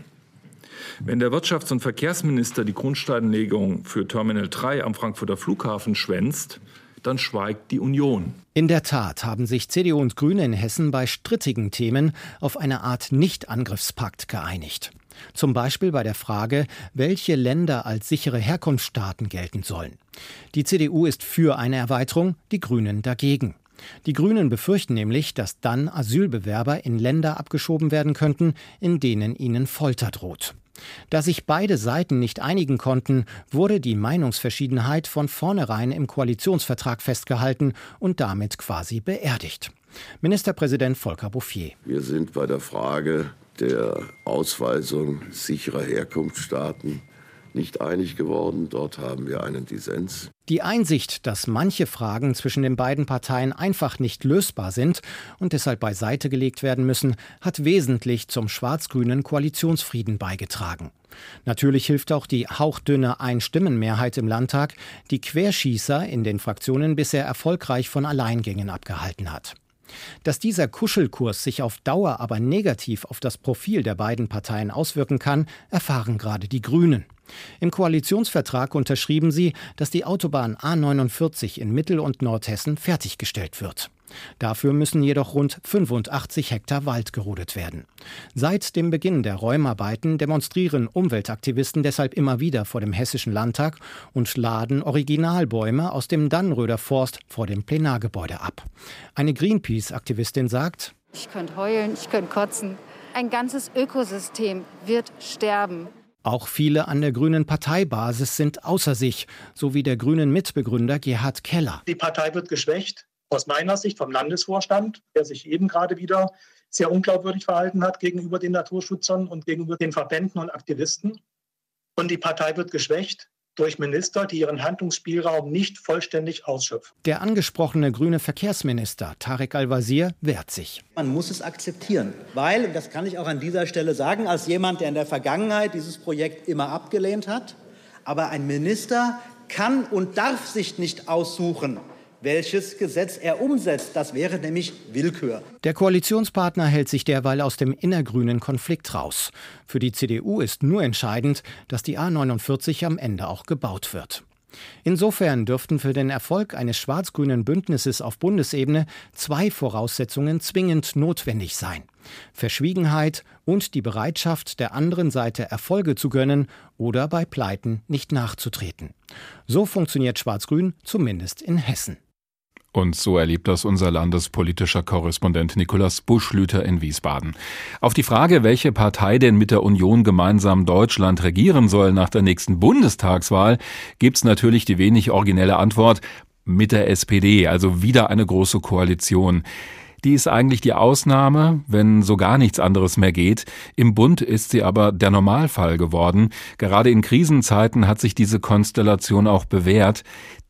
Wenn der Wirtschafts- und Verkehrsminister die Grundsteinlegung für Terminal 3 am Frankfurter Flughafen schwänzt, dann schweigt die Union. In der Tat haben sich CDU und Grüne in Hessen bei strittigen Themen auf eine Art Nicht-Angriffspakt geeinigt. Zum Beispiel bei der Frage, welche Länder als sichere Herkunftsstaaten gelten sollen. Die CDU ist für eine Erweiterung, die Grünen dagegen. Die Grünen befürchten nämlich, dass dann Asylbewerber in Länder abgeschoben werden könnten, in denen ihnen Folter droht. Da sich beide Seiten nicht einigen konnten, wurde die Meinungsverschiedenheit von vornherein im Koalitionsvertrag festgehalten und damit quasi beerdigt. Ministerpräsident Volker Bouffier. Wir sind bei der Frage der Ausweisung sicherer Herkunftsstaaten nicht einig geworden. Dort haben wir einen Dissens. Die Einsicht, dass manche Fragen zwischen den beiden Parteien einfach nicht lösbar sind und deshalb beiseite gelegt werden müssen, hat wesentlich zum schwarz-grünen Koalitionsfrieden beigetragen. Natürlich hilft auch die hauchdünne Einstimmenmehrheit im Landtag, die Querschießer in den Fraktionen bisher erfolgreich von Alleingängen abgehalten hat. Dass dieser Kuschelkurs sich auf Dauer aber negativ auf das Profil der beiden Parteien auswirken kann, erfahren gerade die Grünen. Im Koalitionsvertrag unterschrieben sie, dass die Autobahn A49 in Mittel- und Nordhessen fertiggestellt wird. Dafür müssen jedoch rund 85 Hektar Wald gerodet werden. Seit dem Beginn der Räumarbeiten demonstrieren Umweltaktivisten deshalb immer wieder vor dem Hessischen Landtag und laden Originalbäume aus dem Dannröder Forst vor dem Plenargebäude ab. Eine Greenpeace-Aktivistin sagt, ich könnte heulen, ich könnte kotzen. Ein ganzes Ökosystem wird sterben. Auch viele an der grünen Parteibasis sind außer sich, so wie der grünen Mitbegründer Gerhard Keller. Die Partei wird geschwächt, aus meiner Sicht vom Landesvorstand, der sich eben gerade wieder sehr unglaubwürdig verhalten hat gegenüber den Naturschützern und gegenüber den Verbänden und Aktivisten. Und die Partei wird geschwächt durch Minister, die ihren Handlungsspielraum nicht vollständig ausschöpfen. Der angesprochene grüne Verkehrsminister Tarek Al-Wazir wehrt sich. Man muss es akzeptieren, weil, und das kann ich auch an dieser Stelle sagen, als jemand, der in der Vergangenheit dieses Projekt immer abgelehnt hat, aber ein Minister kann und darf sich nicht aussuchen, welches Gesetz er umsetzt. Das wäre nämlich Willkür. Der Koalitionspartner hält sich derweil aus dem innergrünen Konflikt raus. Für die CDU ist nur entscheidend, dass die A49 am Ende auch gebaut wird. Insofern dürften für den Erfolg eines schwarz-grünen Bündnisses auf Bundesebene zwei Voraussetzungen zwingend notwendig sein. Verschwiegenheit und die Bereitschaft der anderen Seite Erfolge zu gönnen oder bei Pleiten nicht nachzutreten. So funktioniert Schwarz-Grün zumindest in Hessen. Und so erlebt das unser landespolitischer Korrespondent Nikolaus Buschlüter in Wiesbaden. Auf die Frage, welche Partei denn mit der Union gemeinsam Deutschland regieren soll nach der nächsten Bundestagswahl, gibt's natürlich die wenig originelle Antwort mit der SPD, also wieder eine große Koalition. die ist eigentlich die Ausnahme, wenn so gar nichts anderes mehr geht. Im Bund ist sie aber der Normalfall geworden. Gerade in Krisenzeiten hat sich diese Konstellation auch bewährt.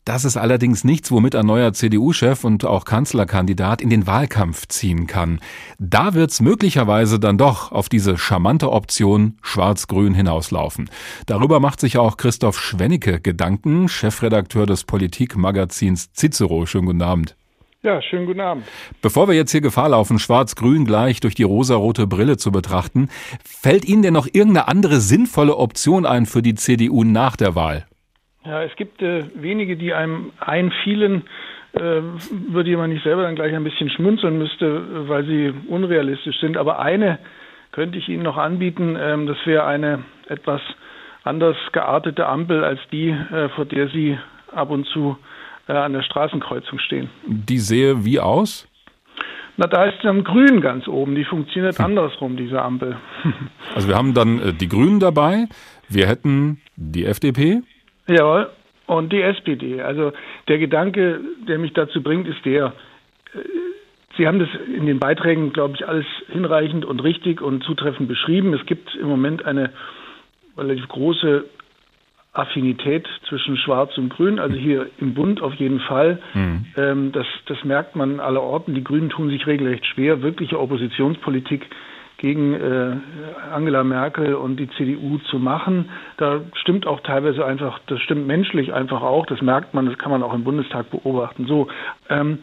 Das ist allerdings nichts, womit ein neuer CDU-Chef und auch Kanzlerkandidat in den Wahlkampf ziehen kann. Da wird's möglicherweise dann doch auf diese charmante Option Schwarz-Grün hinauslaufen. Darüber macht sich auch Christoph Schwennecke Gedanken, Chefredakteur des Politikmagazins Cicero. Schönen guten Abend. Ja, schönen guten Abend. Bevor wir jetzt hier Gefahr laufen, Schwarz-Grün gleich durch die rosarote Brille zu betrachten, fällt Ihnen denn noch irgendeine andere sinnvolle Option ein für die CDU nach der Wahl? Ja, es gibt äh, wenige, die einem einfielen, äh, über die man nicht selber dann gleich ein bisschen schmunzeln müsste, weil sie unrealistisch sind. Aber eine könnte ich Ihnen noch anbieten. Ähm, das wäre eine etwas anders geartete Ampel als die, äh, vor der Sie ab und zu äh, an der Straßenkreuzung stehen. Die sehe wie aus? Na, da ist dann Grün ganz oben. Die funktioniert hm. andersrum, diese Ampel. <laughs> also wir haben dann äh, die Grünen dabei. Wir hätten die FDP. Jawohl. Und die SPD. Also der Gedanke, der mich dazu bringt, ist der, äh, Sie haben das in den Beiträgen, glaube ich, alles hinreichend und richtig und zutreffend beschrieben. Es gibt im Moment eine relativ große Affinität zwischen Schwarz und Grün, also hier im Bund auf jeden Fall. Mhm. Ähm, das, das merkt man aller Orten. Die Grünen tun sich regelrecht schwer, wirkliche Oppositionspolitik gegen äh, Angela Merkel und die CDU zu machen. Da stimmt auch teilweise einfach, das stimmt menschlich einfach auch, das merkt man, das kann man auch im Bundestag beobachten. So, ähm,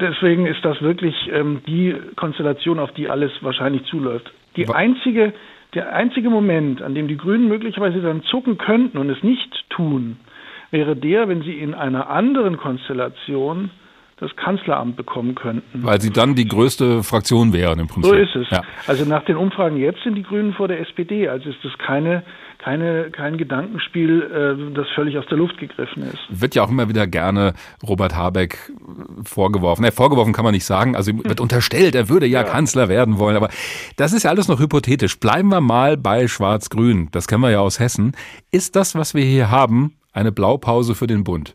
deswegen ist das wirklich ähm, die Konstellation, auf die alles wahrscheinlich zuläuft. Die einzige, der einzige Moment, an dem die Grünen möglicherweise dann zucken könnten und es nicht tun, wäre der, wenn sie in einer anderen Konstellation das Kanzleramt bekommen könnten. Weil sie dann die größte Fraktion wären im Prinzip. So ist es. Ja. Also nach den Umfragen jetzt sind die Grünen vor der SPD. Also ist das keine, keine, kein Gedankenspiel, äh, das völlig aus der Luft gegriffen ist. Wird ja auch immer wieder gerne Robert Habeck vorgeworfen. Ne, vorgeworfen kann man nicht sagen. Also wird unterstellt, er würde ja, ja Kanzler werden wollen. Aber das ist ja alles noch hypothetisch. Bleiben wir mal bei Schwarz-Grün. Das kennen wir ja aus Hessen. Ist das, was wir hier haben, eine Blaupause für den Bund?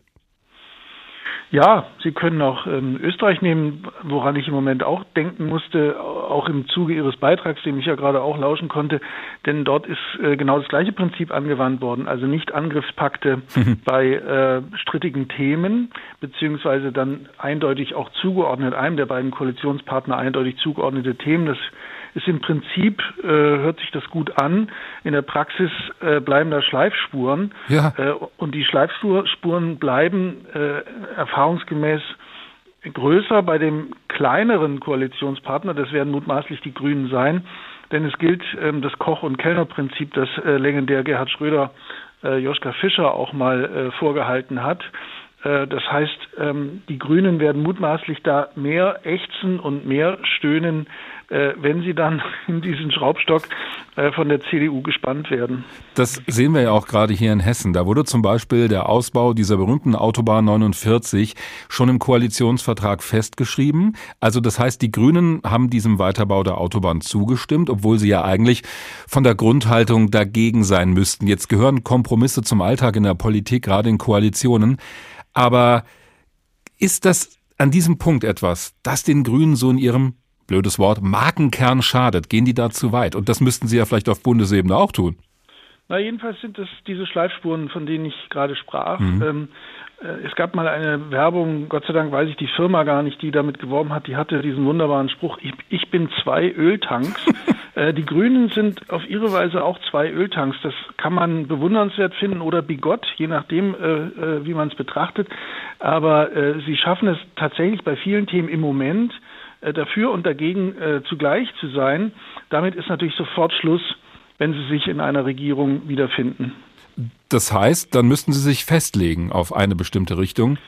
Ja, Sie können auch ähm, Österreich nehmen, woran ich im Moment auch denken musste, auch im Zuge Ihres Beitrags, dem ich ja gerade auch lauschen konnte, denn dort ist äh, genau das gleiche Prinzip angewandt worden, also nicht Angriffspakte <laughs> bei äh, strittigen Themen, beziehungsweise dann eindeutig auch zugeordnet, einem der beiden Koalitionspartner eindeutig zugeordnete Themen. Das ist im Prinzip, äh, hört sich das gut an, in der Praxis äh, bleiben da Schleifspuren. Ja. Äh, und die Schleifspuren bleiben äh, erfahrungsgemäß größer bei dem kleineren Koalitionspartner, das werden mutmaßlich die Grünen sein, denn es gilt ähm, das Koch- und Kellnerprinzip, das äh, legendär Gerhard Schröder äh, Joschka Fischer auch mal vorgehalten hat. Das heißt, ähm, die Grünen werden mutmaßlich da mehr ächzen und mehr stöhnen, wenn sie dann <laughs> in diesen Schraubstock äh, von der CDU gespannt werden. Das sehen wir ja auch gerade hier in Hessen. Da wurde zum Beispiel der Ausbau dieser berühmten Autobahn 49 schon im Koalitionsvertrag festgeschrieben. Also das heißt, die Grünen haben diesem Weiterbau der Autobahn zugestimmt, obwohl sie ja eigentlich von der Grundhaltung dagegen sein müssten. Jetzt gehören Kompromisse zum Alltag in der Politik, gerade in Koalitionen. Aber ist das an diesem Punkt etwas, das den Grünen so in ihrem, blödes Wort, Markenkern schadet? Gehen die da zu weit? Und das müssten sie ja vielleicht auf Bundesebene auch tun. Na, jedenfalls sind es diese Schleifspuren, von denen ich gerade sprach. Mhm. Ähm, äh, es gab mal eine Werbung, Gott sei Dank weiß ich die Firma gar nicht, die damit geworben hat, die hatte diesen wunderbaren Spruch, ich, ich bin zwei Öltanks. <laughs> äh, die Grünen sind auf ihre Weise auch zwei Öltanks. Das kann man bewundernswert finden oder bigott, je nachdem, äh, äh wie man es betrachtet. Aber äh, sie schaffen es tatsächlich bei vielen Themen im Moment, dafür und dagegen zugleich zu sein. Damit ist natürlich sofort Schluss, wenn sie sich in einer Regierung wiederfinden. Das heißt, dann müssten Sie sich festlegen auf eine bestimmte Richtung.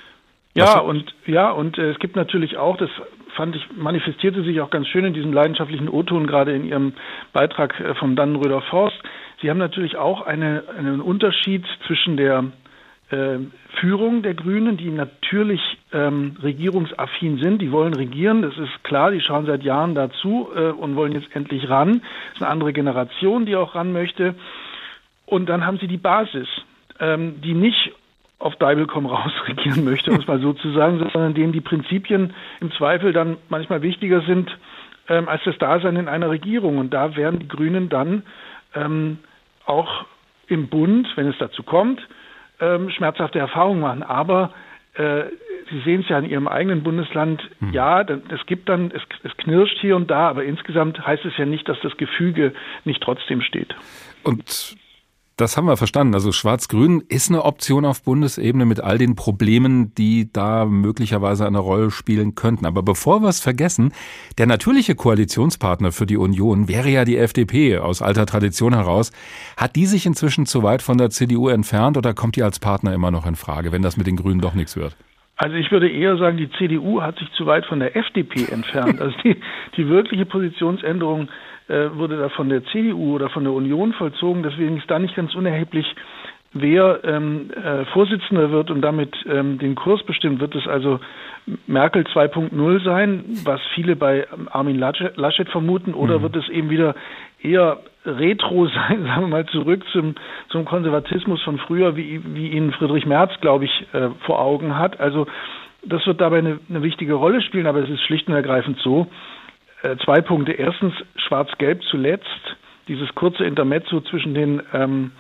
Ja, und ja, und äh, es gibt natürlich auch, das fand ich, manifestierte sich auch ganz schön in diesem leidenschaftlichen O-Ton, gerade in Ihrem Beitrag äh, vom Dannenröder Forst. Sie haben natürlich auch eine, einen Unterschied zwischen der äh, Führung der Grünen, die natürlich ähm, regierungsaffin sind, die wollen regieren, das ist klar, die schauen seit Jahren dazu äh, und wollen jetzt endlich ran. Das ist eine andere Generation, die auch ran möchte. Und dann haben sie die Basis, ähm, die nicht auf Deibel komm <laughs> raus regieren möchte, um es mal so zu sagen, sondern denen die Prinzipien im Zweifel dann manchmal wichtiger sind ähm, als das Dasein in einer Regierung. Und da werden die Grünen dann ähm, auch im Bund, wenn es dazu kommt, ähm, schmerzhafte Erfahrungen machen. Aber äh, Sie sehen es ja in Ihrem eigenen Bundesland, hm. ja, es gibt dann, es, es knirscht hier und da, aber insgesamt heißt es ja nicht, dass das Gefüge nicht trotzdem steht. Und das haben wir verstanden. Also Schwarz-Grün ist eine Option auf Bundesebene mit all den Problemen, die da möglicherweise eine Rolle spielen könnten. Aber bevor wir es vergessen, der natürliche Koalitionspartner für die Union wäre ja die FDP aus alter Tradition heraus. Hat die sich inzwischen zu weit von der CDU entfernt oder kommt die als Partner immer noch in Frage, wenn das mit den Grünen doch nichts wird? Also ich würde eher sagen, die CDU hat sich zu weit von der FDP entfernt. Also die, die wirkliche Positionsänderung wurde da von der CDU oder von der Union vollzogen. Deswegen ist da nicht ganz unerheblich, wer ähm, äh, Vorsitzender wird und damit ähm, den Kurs bestimmt. Wird es also Merkel 2.0 sein, was viele bei Armin Laschet, Laschet vermuten, oder mhm. wird es eben wieder eher retro <laughs> sein, sagen wir mal, zurück zum, zum Konservatismus von früher, wie, wie ihn Friedrich Merz, glaube ich, äh, vor Augen hat. Also das wird dabei eine, eine wichtige Rolle spielen, aber es ist schlicht und ergreifend so, äh, zwei Punkte. Erstens, Schwarz-Gelb zuletzt, dieses kurze Intermezzo zwischen den ähm,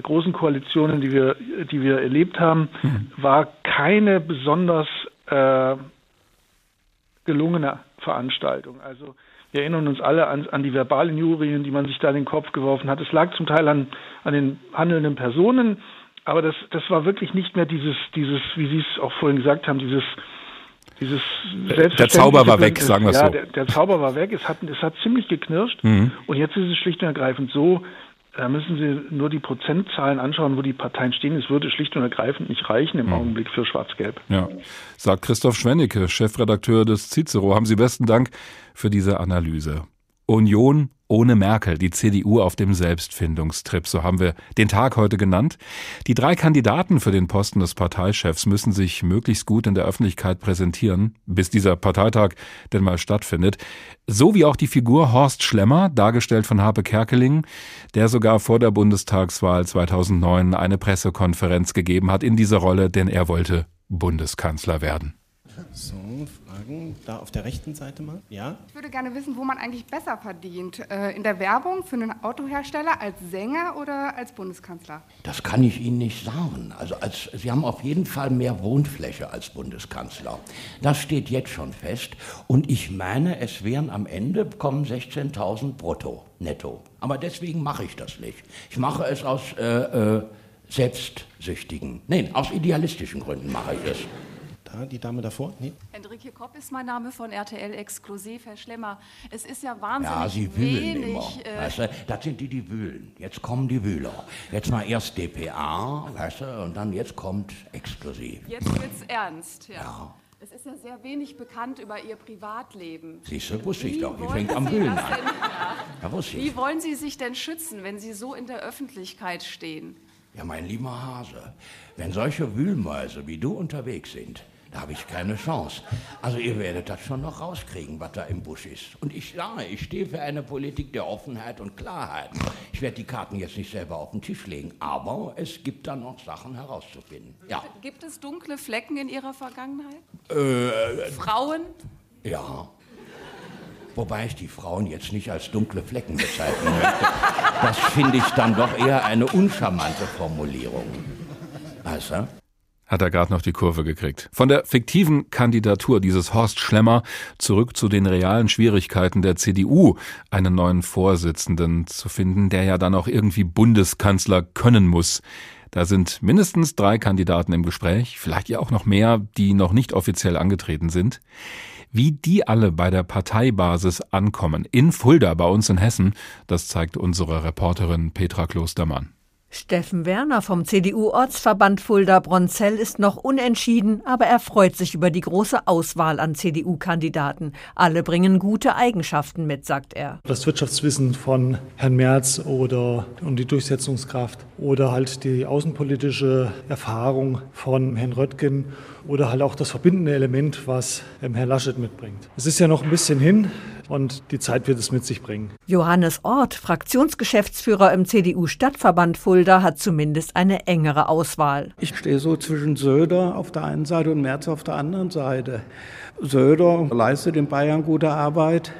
großen Koalitionen, die wir, die wir erlebt haben, mhm. war keine besonders äh, gelungene Veranstaltung. Also wir erinnern uns alle an, an die verbalen Jurien, die man sich da in den Kopf geworfen hat. Es lag zum Teil an, an den handelnden Personen, aber das, das war wirklich nicht mehr dieses, dieses, wie Sie es auch vorhin gesagt haben, dieses dieses der Zauber war weg, sagen wir es ja, so. Der, der, Zauber war weg. Es hat, es hat ziemlich geknirscht. Mhm. Und jetzt ist es schlicht und ergreifend so, da müssen Sie nur die Prozentzahlen anschauen, wo die Parteien stehen. Es würde schlicht und ergreifend nicht reichen im mhm. Augenblick für Schwarz-Gelb. Ja, sagt Christoph Schwennecke, Chefredakteur des Cicero. Haben Sie besten Dank für diese Analyse. Union ohne Merkel, die CDU auf dem Selbstfindungstrip, so haben wir den Tag heute genannt. Die drei Kandidaten für den Posten des Parteichefs müssen sich möglichst gut in der Öffentlichkeit präsentieren, bis dieser Parteitag denn mal stattfindet. So wie auch die Figur Horst Schlemmer, dargestellt von Harpe Kerkeling, der sogar vor der Bundestagswahl 2009 eine Pressekonferenz gegeben hat in dieser Rolle, denn er wollte Bundeskanzler werden. So, Fragen. Da auf der rechten Seite mal. Ja? Ich würde gerne wissen, wo man eigentlich besser verdient. Äh, in der Werbung für einen Autohersteller, als Sänger oder als Bundeskanzler? Das kann ich Ihnen nicht sagen. Also als, Sie haben auf jeden Fall mehr Wohnfläche als Bundeskanzler. Das steht jetzt schon fest. Und ich meine, es wären am Ende kommen 16.000 brutto, netto. Aber deswegen mache ich das nicht. Ich mache es aus äh, äh, selbstsüchtigen, nein, aus idealistischen Gründen mache ich es. Da, die Dame davor? Nee. Henrike Kopp ist mein Name von RTL Exklusiv, Herr Schlemmer. Es ist ja wahnsinnig Ja, Sie wühlen wenig, immer. Äh weißt du, das sind die, die wühlen. Jetzt kommen die Wühler. Jetzt mal erst DPA, weißt du, und dann jetzt kommt Exklusiv. Jetzt wird's ernst, ja. ja. Es ist ja sehr wenig bekannt über Ihr Privatleben. Siehst du, wusste ich doch. Ihr fängt am Wühlen an. Denn, ja. Ja, Wie wollen Sie sich denn schützen, wenn Sie so in der Öffentlichkeit stehen? Ja, mein lieber Hase, wenn solche Wühlmäuse wie du unterwegs sind, da habe ich keine Chance. Also ihr werdet das schon noch rauskriegen, was da im Busch ist. Und ich sage, ich stehe für eine Politik der Offenheit und Klarheit. Ich werde die Karten jetzt nicht selber auf den Tisch legen, aber es gibt da noch Sachen herauszufinden. Ja. Gibt es dunkle Flecken in Ihrer Vergangenheit? Äh, Frauen? Ja. Wobei ich die Frauen jetzt nicht als dunkle Flecken bezeichnen möchte. Das finde ich dann doch eher eine uncharmante Formulierung. Weißt du? Hat er gerade noch die Kurve gekriegt. Von der fiktiven Kandidatur dieses Horst Schlemmer zurück zu den realen Schwierigkeiten der CDU, einen neuen Vorsitzenden zu finden, der ja dann auch irgendwie Bundeskanzler können muss. Da sind mindestens drei Kandidaten im Gespräch, vielleicht ja auch noch mehr, die noch nicht offiziell angetreten sind. Wie die alle bei der Parteibasis ankommen, in Fulda bei uns in Hessen, das zeigt unsere Reporterin Petra Klostermann. Steffen Werner vom CDU-Ortsverband Fulda-Bronzell ist noch unentschieden, aber er freut sich über die große Auswahl an CDU-Kandidaten. Alle bringen gute Eigenschaften mit, sagt er. Das Wirtschaftswissen von Herrn Merz oder und die Durchsetzungskraft oder halt die außenpolitische Erfahrung von Herrn Röttgen oder halt auch das verbindende Element, was Herr Laschet mitbringt. Es ist ja noch ein bisschen hin. Und die Zeit wird es mit sich bringen. Johannes Ort, Fraktionsgeschäftsführer im CDU-Stadtverband Fulda, hat zumindest eine engere Auswahl. Ich stehe so zwischen Söder auf der einen Seite und Merz auf der anderen Seite. Söder leistet in Bayern gute Arbeit.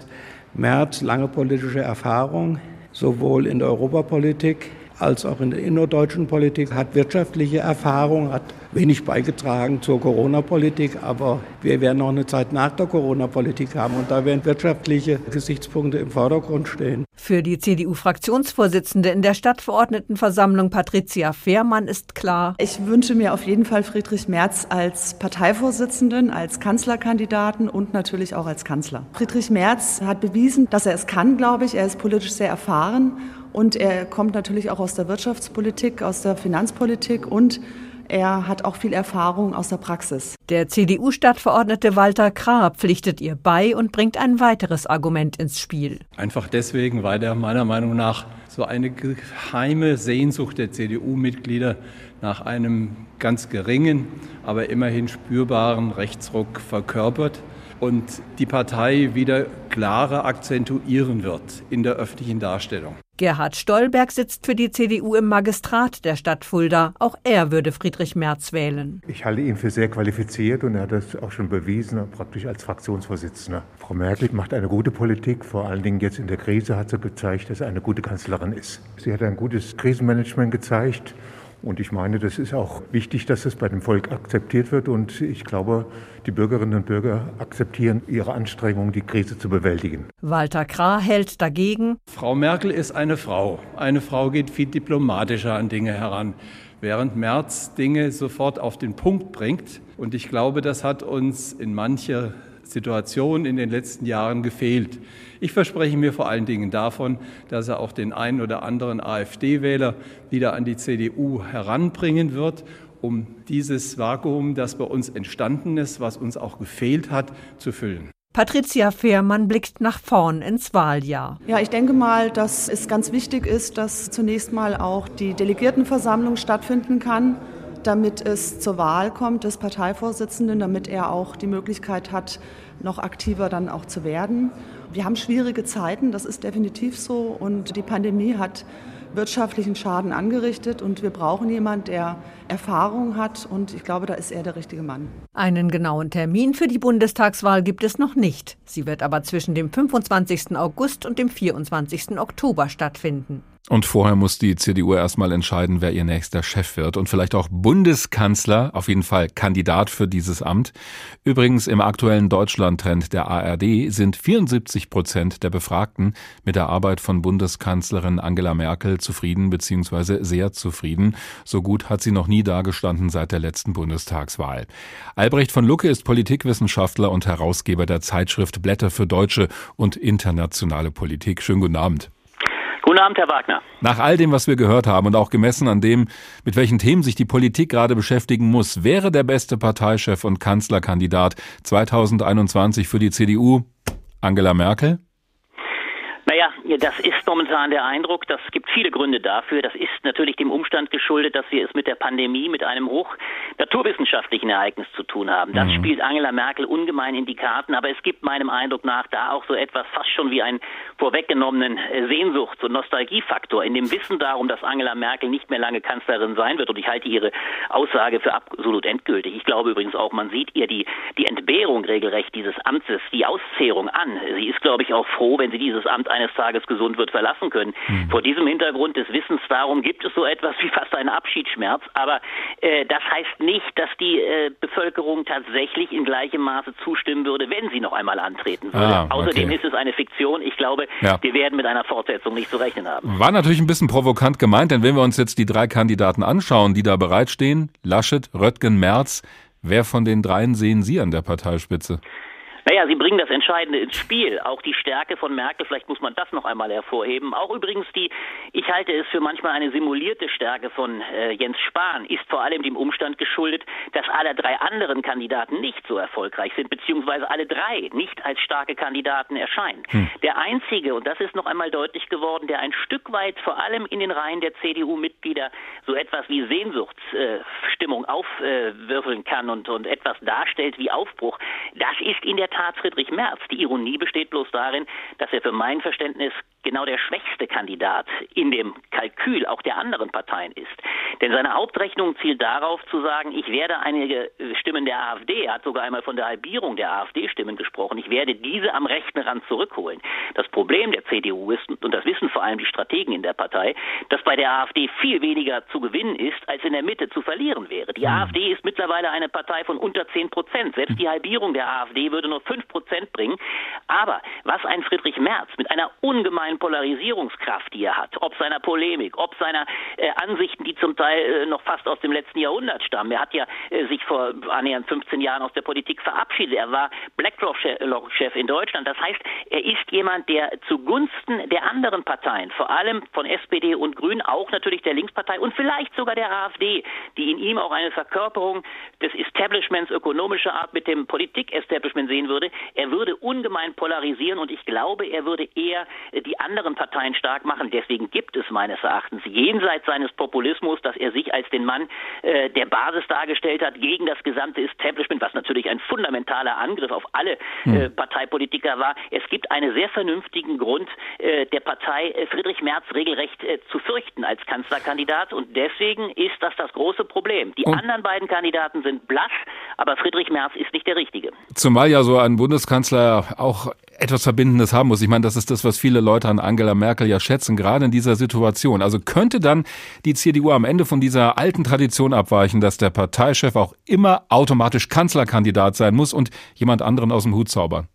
Merz lange politische Erfahrung, sowohl in der Europapolitik als auch in der innerdeutschen Politik, hat wirtschaftliche Erfahrung, hat wenig beigetragen zur Corona-Politik, aber wir werden noch eine Zeit nach der Corona-Politik haben und da werden wirtschaftliche Gesichtspunkte im Vordergrund stehen. Für die CDU-Fraktionsvorsitzende in der Stadtverordnetenversammlung Patricia Fehrmann ist klar. Ich wünsche mir auf jeden Fall Friedrich Merz als Parteivorsitzenden, als Kanzlerkandidaten und natürlich auch als Kanzler. Friedrich Merz hat bewiesen, dass er es kann, glaube ich. Er ist politisch sehr erfahren und er kommt natürlich auch aus der Wirtschaftspolitik, aus der Finanzpolitik und er hat auch viel Erfahrung aus der Praxis. Der CDU-Stadtverordnete Walter Krah pflichtet ihr bei und bringt ein weiteres Argument ins Spiel. Einfach deswegen, weil er meiner Meinung nach so eine geheime Sehnsucht der CDU-Mitglieder nach einem ganz geringen, aber immerhin spürbaren Rechtsruck verkörpert und die Partei wieder klarer akzentuieren wird in der öffentlichen Darstellung. Gerhard Stolberg sitzt für die CDU im Magistrat der Stadt Fulda. Auch er würde Friedrich Merz wählen. Ich halte ihn für sehr qualifiziert und er hat das auch schon bewiesen, praktisch als Fraktionsvorsitzender. Frau Merkel macht eine gute Politik, vor allen Dingen jetzt in der Krise hat sie gezeigt, dass sie eine gute Kanzlerin ist. Sie hat ein gutes Krisenmanagement gezeigt und ich meine, das ist auch wichtig, dass es bei dem Volk akzeptiert wird. Und ich glaube, die Bürgerinnen und Bürger akzeptieren ihre Anstrengungen, die Krise zu bewältigen. Walter Krah hält dagegen. Frau Merkel ist eine Frau. Eine Frau geht viel diplomatischer an Dinge heran, während Merz Dinge sofort auf den Punkt bringt. Und ich glaube, das hat uns in mancher Situation in den letzten Jahren gefehlt. Ich verspreche mir vor allen Dingen davon, dass er auch den einen oder anderen AfD-Wähler wieder an die CDU heranbringen wird, um dieses Vakuum, das bei uns entstanden ist, was uns auch gefehlt hat, zu füllen. Patricia Fehrmann blickt nach vorn ins Wahljahr. Ja, ich denke mal, dass es ganz wichtig ist, dass zunächst mal auch die Delegiertenversammlung stattfinden kann, damit es zur Wahl kommt des Parteivorsitzenden, damit er auch die Möglichkeit hat, noch aktiver dann auch zu werden. Wir haben schwierige Zeiten, das ist definitiv so. Und die Pandemie hat wirtschaftlichen Schaden angerichtet und wir brauchen jemanden, der Erfahrung hat und ich glaube, da ist er der richtige Mann. Einen genauen Termin für die Bundestagswahl gibt es noch nicht. Sie wird aber zwischen dem 25. August und dem 24. Oktober stattfinden. Und vorher muss die CDU erstmal entscheiden, wer ihr nächster Chef wird und vielleicht auch Bundeskanzler, auf jeden Fall Kandidat für dieses Amt. Übrigens im aktuellen Deutschland-Trend der ARD sind 74 Prozent der Befragten mit der Arbeit von Bundeskanzlerin Angela Merkel zufrieden bzw. sehr zufrieden. So gut hat sie noch nie dagestanden seit der letzten Bundestagswahl. Albrecht von Lucke ist Politikwissenschaftler und Herausgeber der Zeitschrift Blätter für deutsche und internationale Politik. Schönen guten Abend. Guten Abend, Herr Wagner. Nach all dem, was wir gehört haben und auch gemessen an dem, mit welchen Themen sich die Politik gerade beschäftigen muss, wäre der beste Parteichef und Kanzlerkandidat 2021 für die CDU Angela Merkel? Naja, das ist momentan der Eindruck. Das gibt viele Gründe dafür. Das ist natürlich dem Umstand geschuldet, dass wir es mit der Pandemie, mit einem hoch naturwissenschaftlichen Ereignis zu tun haben. Das mhm. spielt Angela Merkel ungemein in die Karten. Aber es gibt meinem Eindruck nach da auch so etwas fast schon wie einen vorweggenommenen äh, Sehnsuchts- und Nostalgiefaktor in dem Wissen darum, dass Angela Merkel nicht mehr lange Kanzlerin sein wird. Und ich halte ihre Aussage für absolut endgültig. Ich glaube übrigens auch, man sieht ihr die, die Entbehrung regelrecht dieses Amtes, die Auszehrung an. Sie ist, glaube ich, auch froh, wenn sie dieses Amt eines Tages gesund wird, verlassen können. Mhm. Vor diesem Hintergrund des Wissens darum gibt es so etwas wie fast einen Abschiedsschmerz. Aber äh, das heißt nicht, dass die äh, Bevölkerung tatsächlich in gleichem Maße zustimmen würde, wenn sie noch einmal antreten würde. Ah, okay. Außerdem ist es eine Fiktion. Ich glaube, ja. wir werden mit einer Fortsetzung nicht zu rechnen haben. War natürlich ein bisschen provokant gemeint, denn wenn wir uns jetzt die drei Kandidaten anschauen, die da bereitstehen, Laschet, Röttgen, Merz, wer von den dreien sehen Sie an der Parteispitze? Naja, Sie bringen das Entscheidende ins Spiel. Auch die Stärke von Merkel, vielleicht muss man das noch einmal hervorheben. Auch übrigens die, ich halte es für manchmal eine simulierte Stärke von äh, Jens Spahn, ist vor allem dem Umstand geschuldet, dass alle drei anderen Kandidaten nicht so erfolgreich sind, beziehungsweise alle drei nicht als starke Kandidaten erscheinen. Hm. Der einzige, und das ist noch einmal deutlich geworden, der ein Stück weit vor allem in den Reihen der CDU-Mitglieder so etwas wie Sehnsuchtsstimmung äh, aufwürfeln kann und, und etwas darstellt wie Aufbruch, das ist in der Tat Tat Friedrich Merz. Die Ironie besteht bloß darin, dass er für mein Verständnis genau der schwächste Kandidat in dem Kalkül auch der anderen Parteien ist. Denn seine Hauptrechnung zielt darauf zu sagen, ich werde einige äh, Stimmen der AfD, er hat sogar einmal von der Halbierung der AfD-Stimmen gesprochen, ich werde diese am rechten Rand zurückholen. Das Problem der CDU ist, und das wissen vor allem die Strategen in der Partei, dass bei der AfD viel weniger zu gewinnen ist, als in der Mitte zu verlieren wäre. Die mhm. AfD ist mittlerweile eine Partei von unter 10 Prozent. Selbst die Halbierung der AfD würde nur 5 Prozent bringen. Aber was ein Friedrich Merz mit einer ungemeinen Polarisierungskraft, die er hat, ob seiner Polemik, ob seiner äh, Ansichten, die zum Teil äh, noch fast aus dem letzten Jahrhundert stammen. Er hat ja äh, sich vor annähernd 15 Jahren aus der Politik verabschiedet. Er war BlackRock-Chef in Deutschland. Das heißt, er ist jemand, der zugunsten der anderen Parteien, vor allem von SPD und Grünen, auch natürlich der Linkspartei und vielleicht sogar der AfD, die in ihm auch eine Verkörperung des Establishments ökonomischer Art mit dem Politik-Establishment sehen würde. Er würde ungemein polarisieren und ich glaube, er würde eher die anderen Parteien stark machen. Deswegen gibt es meines Erachtens jenseits seines Populismus, dass er sich als den Mann äh, der Basis dargestellt hat gegen das gesamte Establishment, was natürlich ein fundamentaler Angriff auf alle äh, hm. Parteipolitiker war. Es gibt einen sehr vernünftigen Grund äh, der Partei äh, Friedrich Merz regelrecht äh, zu fürchten als Kanzlerkandidat und deswegen ist das das große Problem. Die und anderen beiden Kandidaten sind blass, aber Friedrich Merz ist nicht der Richtige. Zumal ja so ein Bundeskanzler auch etwas Verbindendes haben muss. Ich meine, das ist das, was viele Leute an Angela Merkel ja schätzen, gerade in dieser Situation. Also könnte dann die CDU am Ende von dieser alten Tradition abweichen, dass der Parteichef auch immer automatisch Kanzlerkandidat sein muss und jemand anderen aus dem Hut zaubern?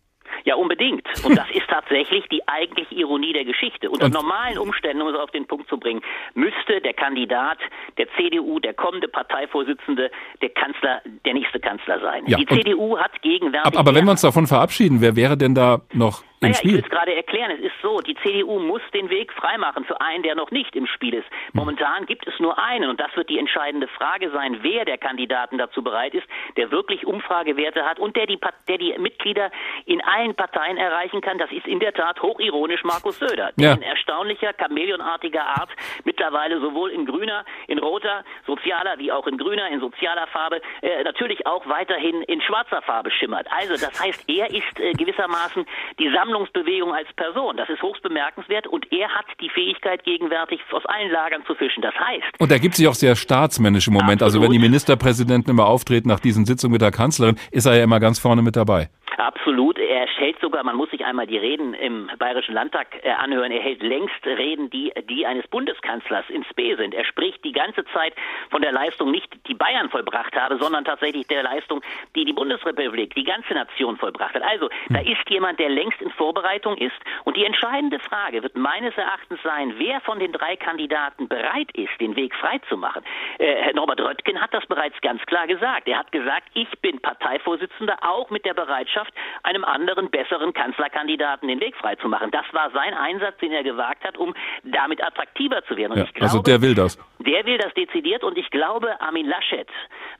Ja, unbedingt. Und <laughs> das ist tatsächlich die eigentliche Ironie der Geschichte. Unter normalen Umständen, um es auf den Punkt zu bringen, müsste der Kandidat der CDU, der kommende Parteivorsitzende, der Kanzler, der nächste Kanzler sein. Ja, die CDU hat gegenwärtig. Aber wenn wir uns davon verabschieden, wer wäre denn da noch im naja, Spiel? Ich will es gerade erklären. Es ist so, die CDU muss den Weg freimachen für einen, der noch nicht im Spiel ist. Momentan gibt es nur einen und das wird die entscheidende Frage sein, wer der Kandidaten dazu bereit ist, der wirklich Umfragewerte hat und der die, der die Mitglieder in allen Parteien erreichen kann. Das ist in der Tat hochironisch Markus Söder, der ja. in erstaunlicher, chameleonartiger Art mittlerweile sowohl in grüner, in roter, sozialer wie auch in grüner, in sozialer Farbe äh, natürlich auch weiterhin in schwarzer Farbe schimmert. Also das heißt, er ist äh, gewissermaßen die Sammlung Sammlungsbewegung als Person. Das ist hochst bemerkenswert und er hat die Fähigkeit gegenwärtig aus allen Lagern zu fischen. Das heißt. Und er gibt sich auch sehr staatsmännisch im Moment. Absolut. Also wenn die Ministerpräsidenten immer auftreten nach diesen Sitzungen mit der Kanzlerin, ist er ja immer ganz vorne mit dabei. Absolut. Er hält sogar, man muss sich einmal die Reden im Bayerischen Landtag äh, anhören, er hält längst Reden, die die eines Bundeskanzlers ins B sind. Er spricht die ganze Zeit von der Leistung nicht, die Bayern vollbracht habe, sondern tatsächlich der Leistung, die die Bundesrepublik, die ganze Nation vollbracht hat. Also, da hm. ist jemand, der längst in Vorbereitung ist. Und die entscheidende Frage wird meines Erachtens sein, wer von den drei Kandidaten bereit ist, den Weg freizumachen. Äh, Herr Norbert Röttgen hat das bereits ganz klar gesagt. Er hat gesagt, ich bin Parteivorsitzender, auch mit der Bereitschaft, einem anderen, besseren Kanzlerkandidaten den Weg freizumachen. Das war sein Einsatz, den er gewagt hat, um damit attraktiver zu werden. Ja, glaube, also der will das. Der will das dezidiert und ich glaube, Armin Laschet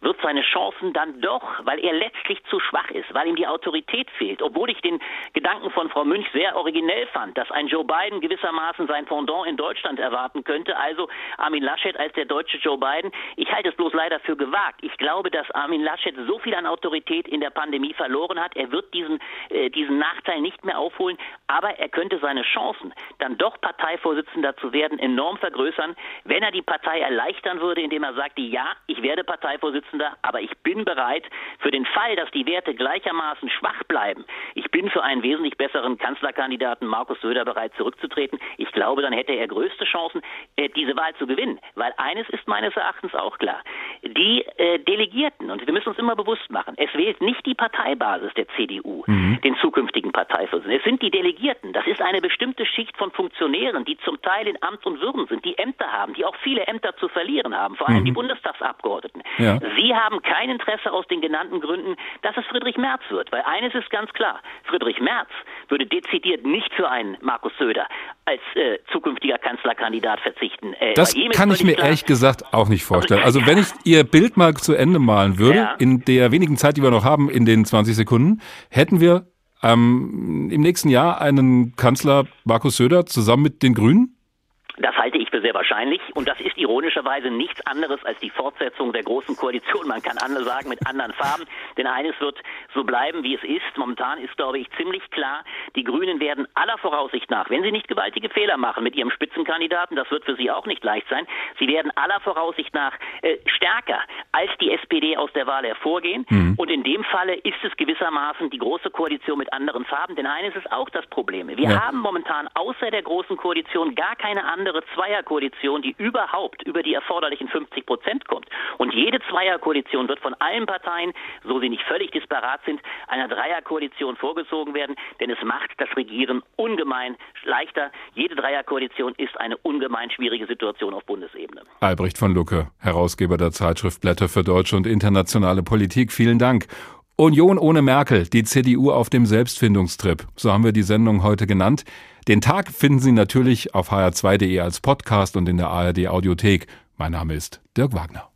wird seine Chancen dann doch, weil er letztlich zu schwach ist, weil ihm die Autorität fehlt, obwohl ich den Gedanken von Frau Münch sehr originell fand, dass ein Joe Biden gewissermaßen sein Pendant in Deutschland erwarten könnte, also Armin Laschet als der deutsche Joe Biden. Ich halte es bloß leider für gewagt. Ich glaube, dass Armin Laschet so viel an Autorität in der Pandemie verloren hat. Er wird diesen, äh, diesen Nachteil nicht mehr aufholen, aber er könnte seine Chancen, dann doch Parteivorsitzender zu werden, enorm vergrößern, wenn er die Partei erleichtern würde, indem er sagte, ja, ich werde Parteivorsitzender, aber ich bin bereit, für den Fall, dass die Werte gleichermaßen schwach bleiben, ich bin für einen wesentlich besseren Kanzlerkandidaten Markus Söder bereit zurückzutreten. Ich glaube, dann hätte er größte Chancen, äh, diese Wahl zu gewinnen. Weil eines ist meines Erachtens auch klar. Die äh, Delegierten, und wir müssen uns immer bewusst machen, es wählt nicht die Parteibasis der CDU, mhm. den zukünftigen Parteivorsitzenden. Es sind die Delegierten. Das ist eine bestimmte Schicht von Funktionären, die zum Teil in Amt und Würden sind, die Ämter haben, die auch viele Ämter zu verlieren haben, vor allem mhm. die Bundestagsabgeordneten. Ja. Sie haben kein Interesse aus den genannten Gründen, dass es Friedrich Merz wird. Weil eines ist ganz klar, Friedrich Merz würde dezidiert nicht für einen Markus Söder als äh, zukünftiger Kanzlerkandidat verzichten. Äh, das kann ich mir klar, ehrlich gesagt auch nicht vorstellen. Also, wenn ich Ihr Bild mal zu Ende malen würde, ja. in der wenigen Zeit, die wir noch haben, in den 20 Sekunden, hätten wir ähm, im nächsten Jahr einen Kanzler Markus Söder zusammen mit den Grünen? Das halte ich für sehr wahrscheinlich und das ist ironischerweise nichts anderes als die Fortsetzung der großen Koalition. Man kann andere sagen mit anderen Farben. denn eines wird so bleiben, wie es ist. Momentan ist, glaube ich, ziemlich klar, die Grünen werden aller Voraussicht nach, wenn sie nicht gewaltige Fehler machen mit ihrem Spitzenkandidaten, das wird für sie auch nicht leicht sein, sie werden aller Voraussicht nach äh, stärker als die SPD aus der Wahl hervorgehen. Mhm. Und in dem Falle ist es gewissermaßen die große Koalition mit anderen Farben, denn eines ist auch das Problem. Wir ja. haben momentan außer der großen Koalition gar keine andere Zweierkoalition, die überhaupt über die erforderlichen 50 Prozent kommt. Und jede Zweierkoalition wird von allen Parteien, so sie nicht völlig disparat sind, einer Dreierkoalition vorgezogen werden, denn es macht das Regieren ungemein leichter. Jede Dreierkoalition ist eine ungemein schwierige Situation auf Bundesebene. Albrecht von Lucke, Herausgeber der Zeitschrift Blätter für deutsche und internationale Politik, vielen Dank. Union ohne Merkel, die CDU auf dem Selbstfindungstrip. So haben wir die Sendung heute genannt. Den Tag finden Sie natürlich auf hr2.de als Podcast und in der ARD Audiothek. Mein Name ist Dirk Wagner.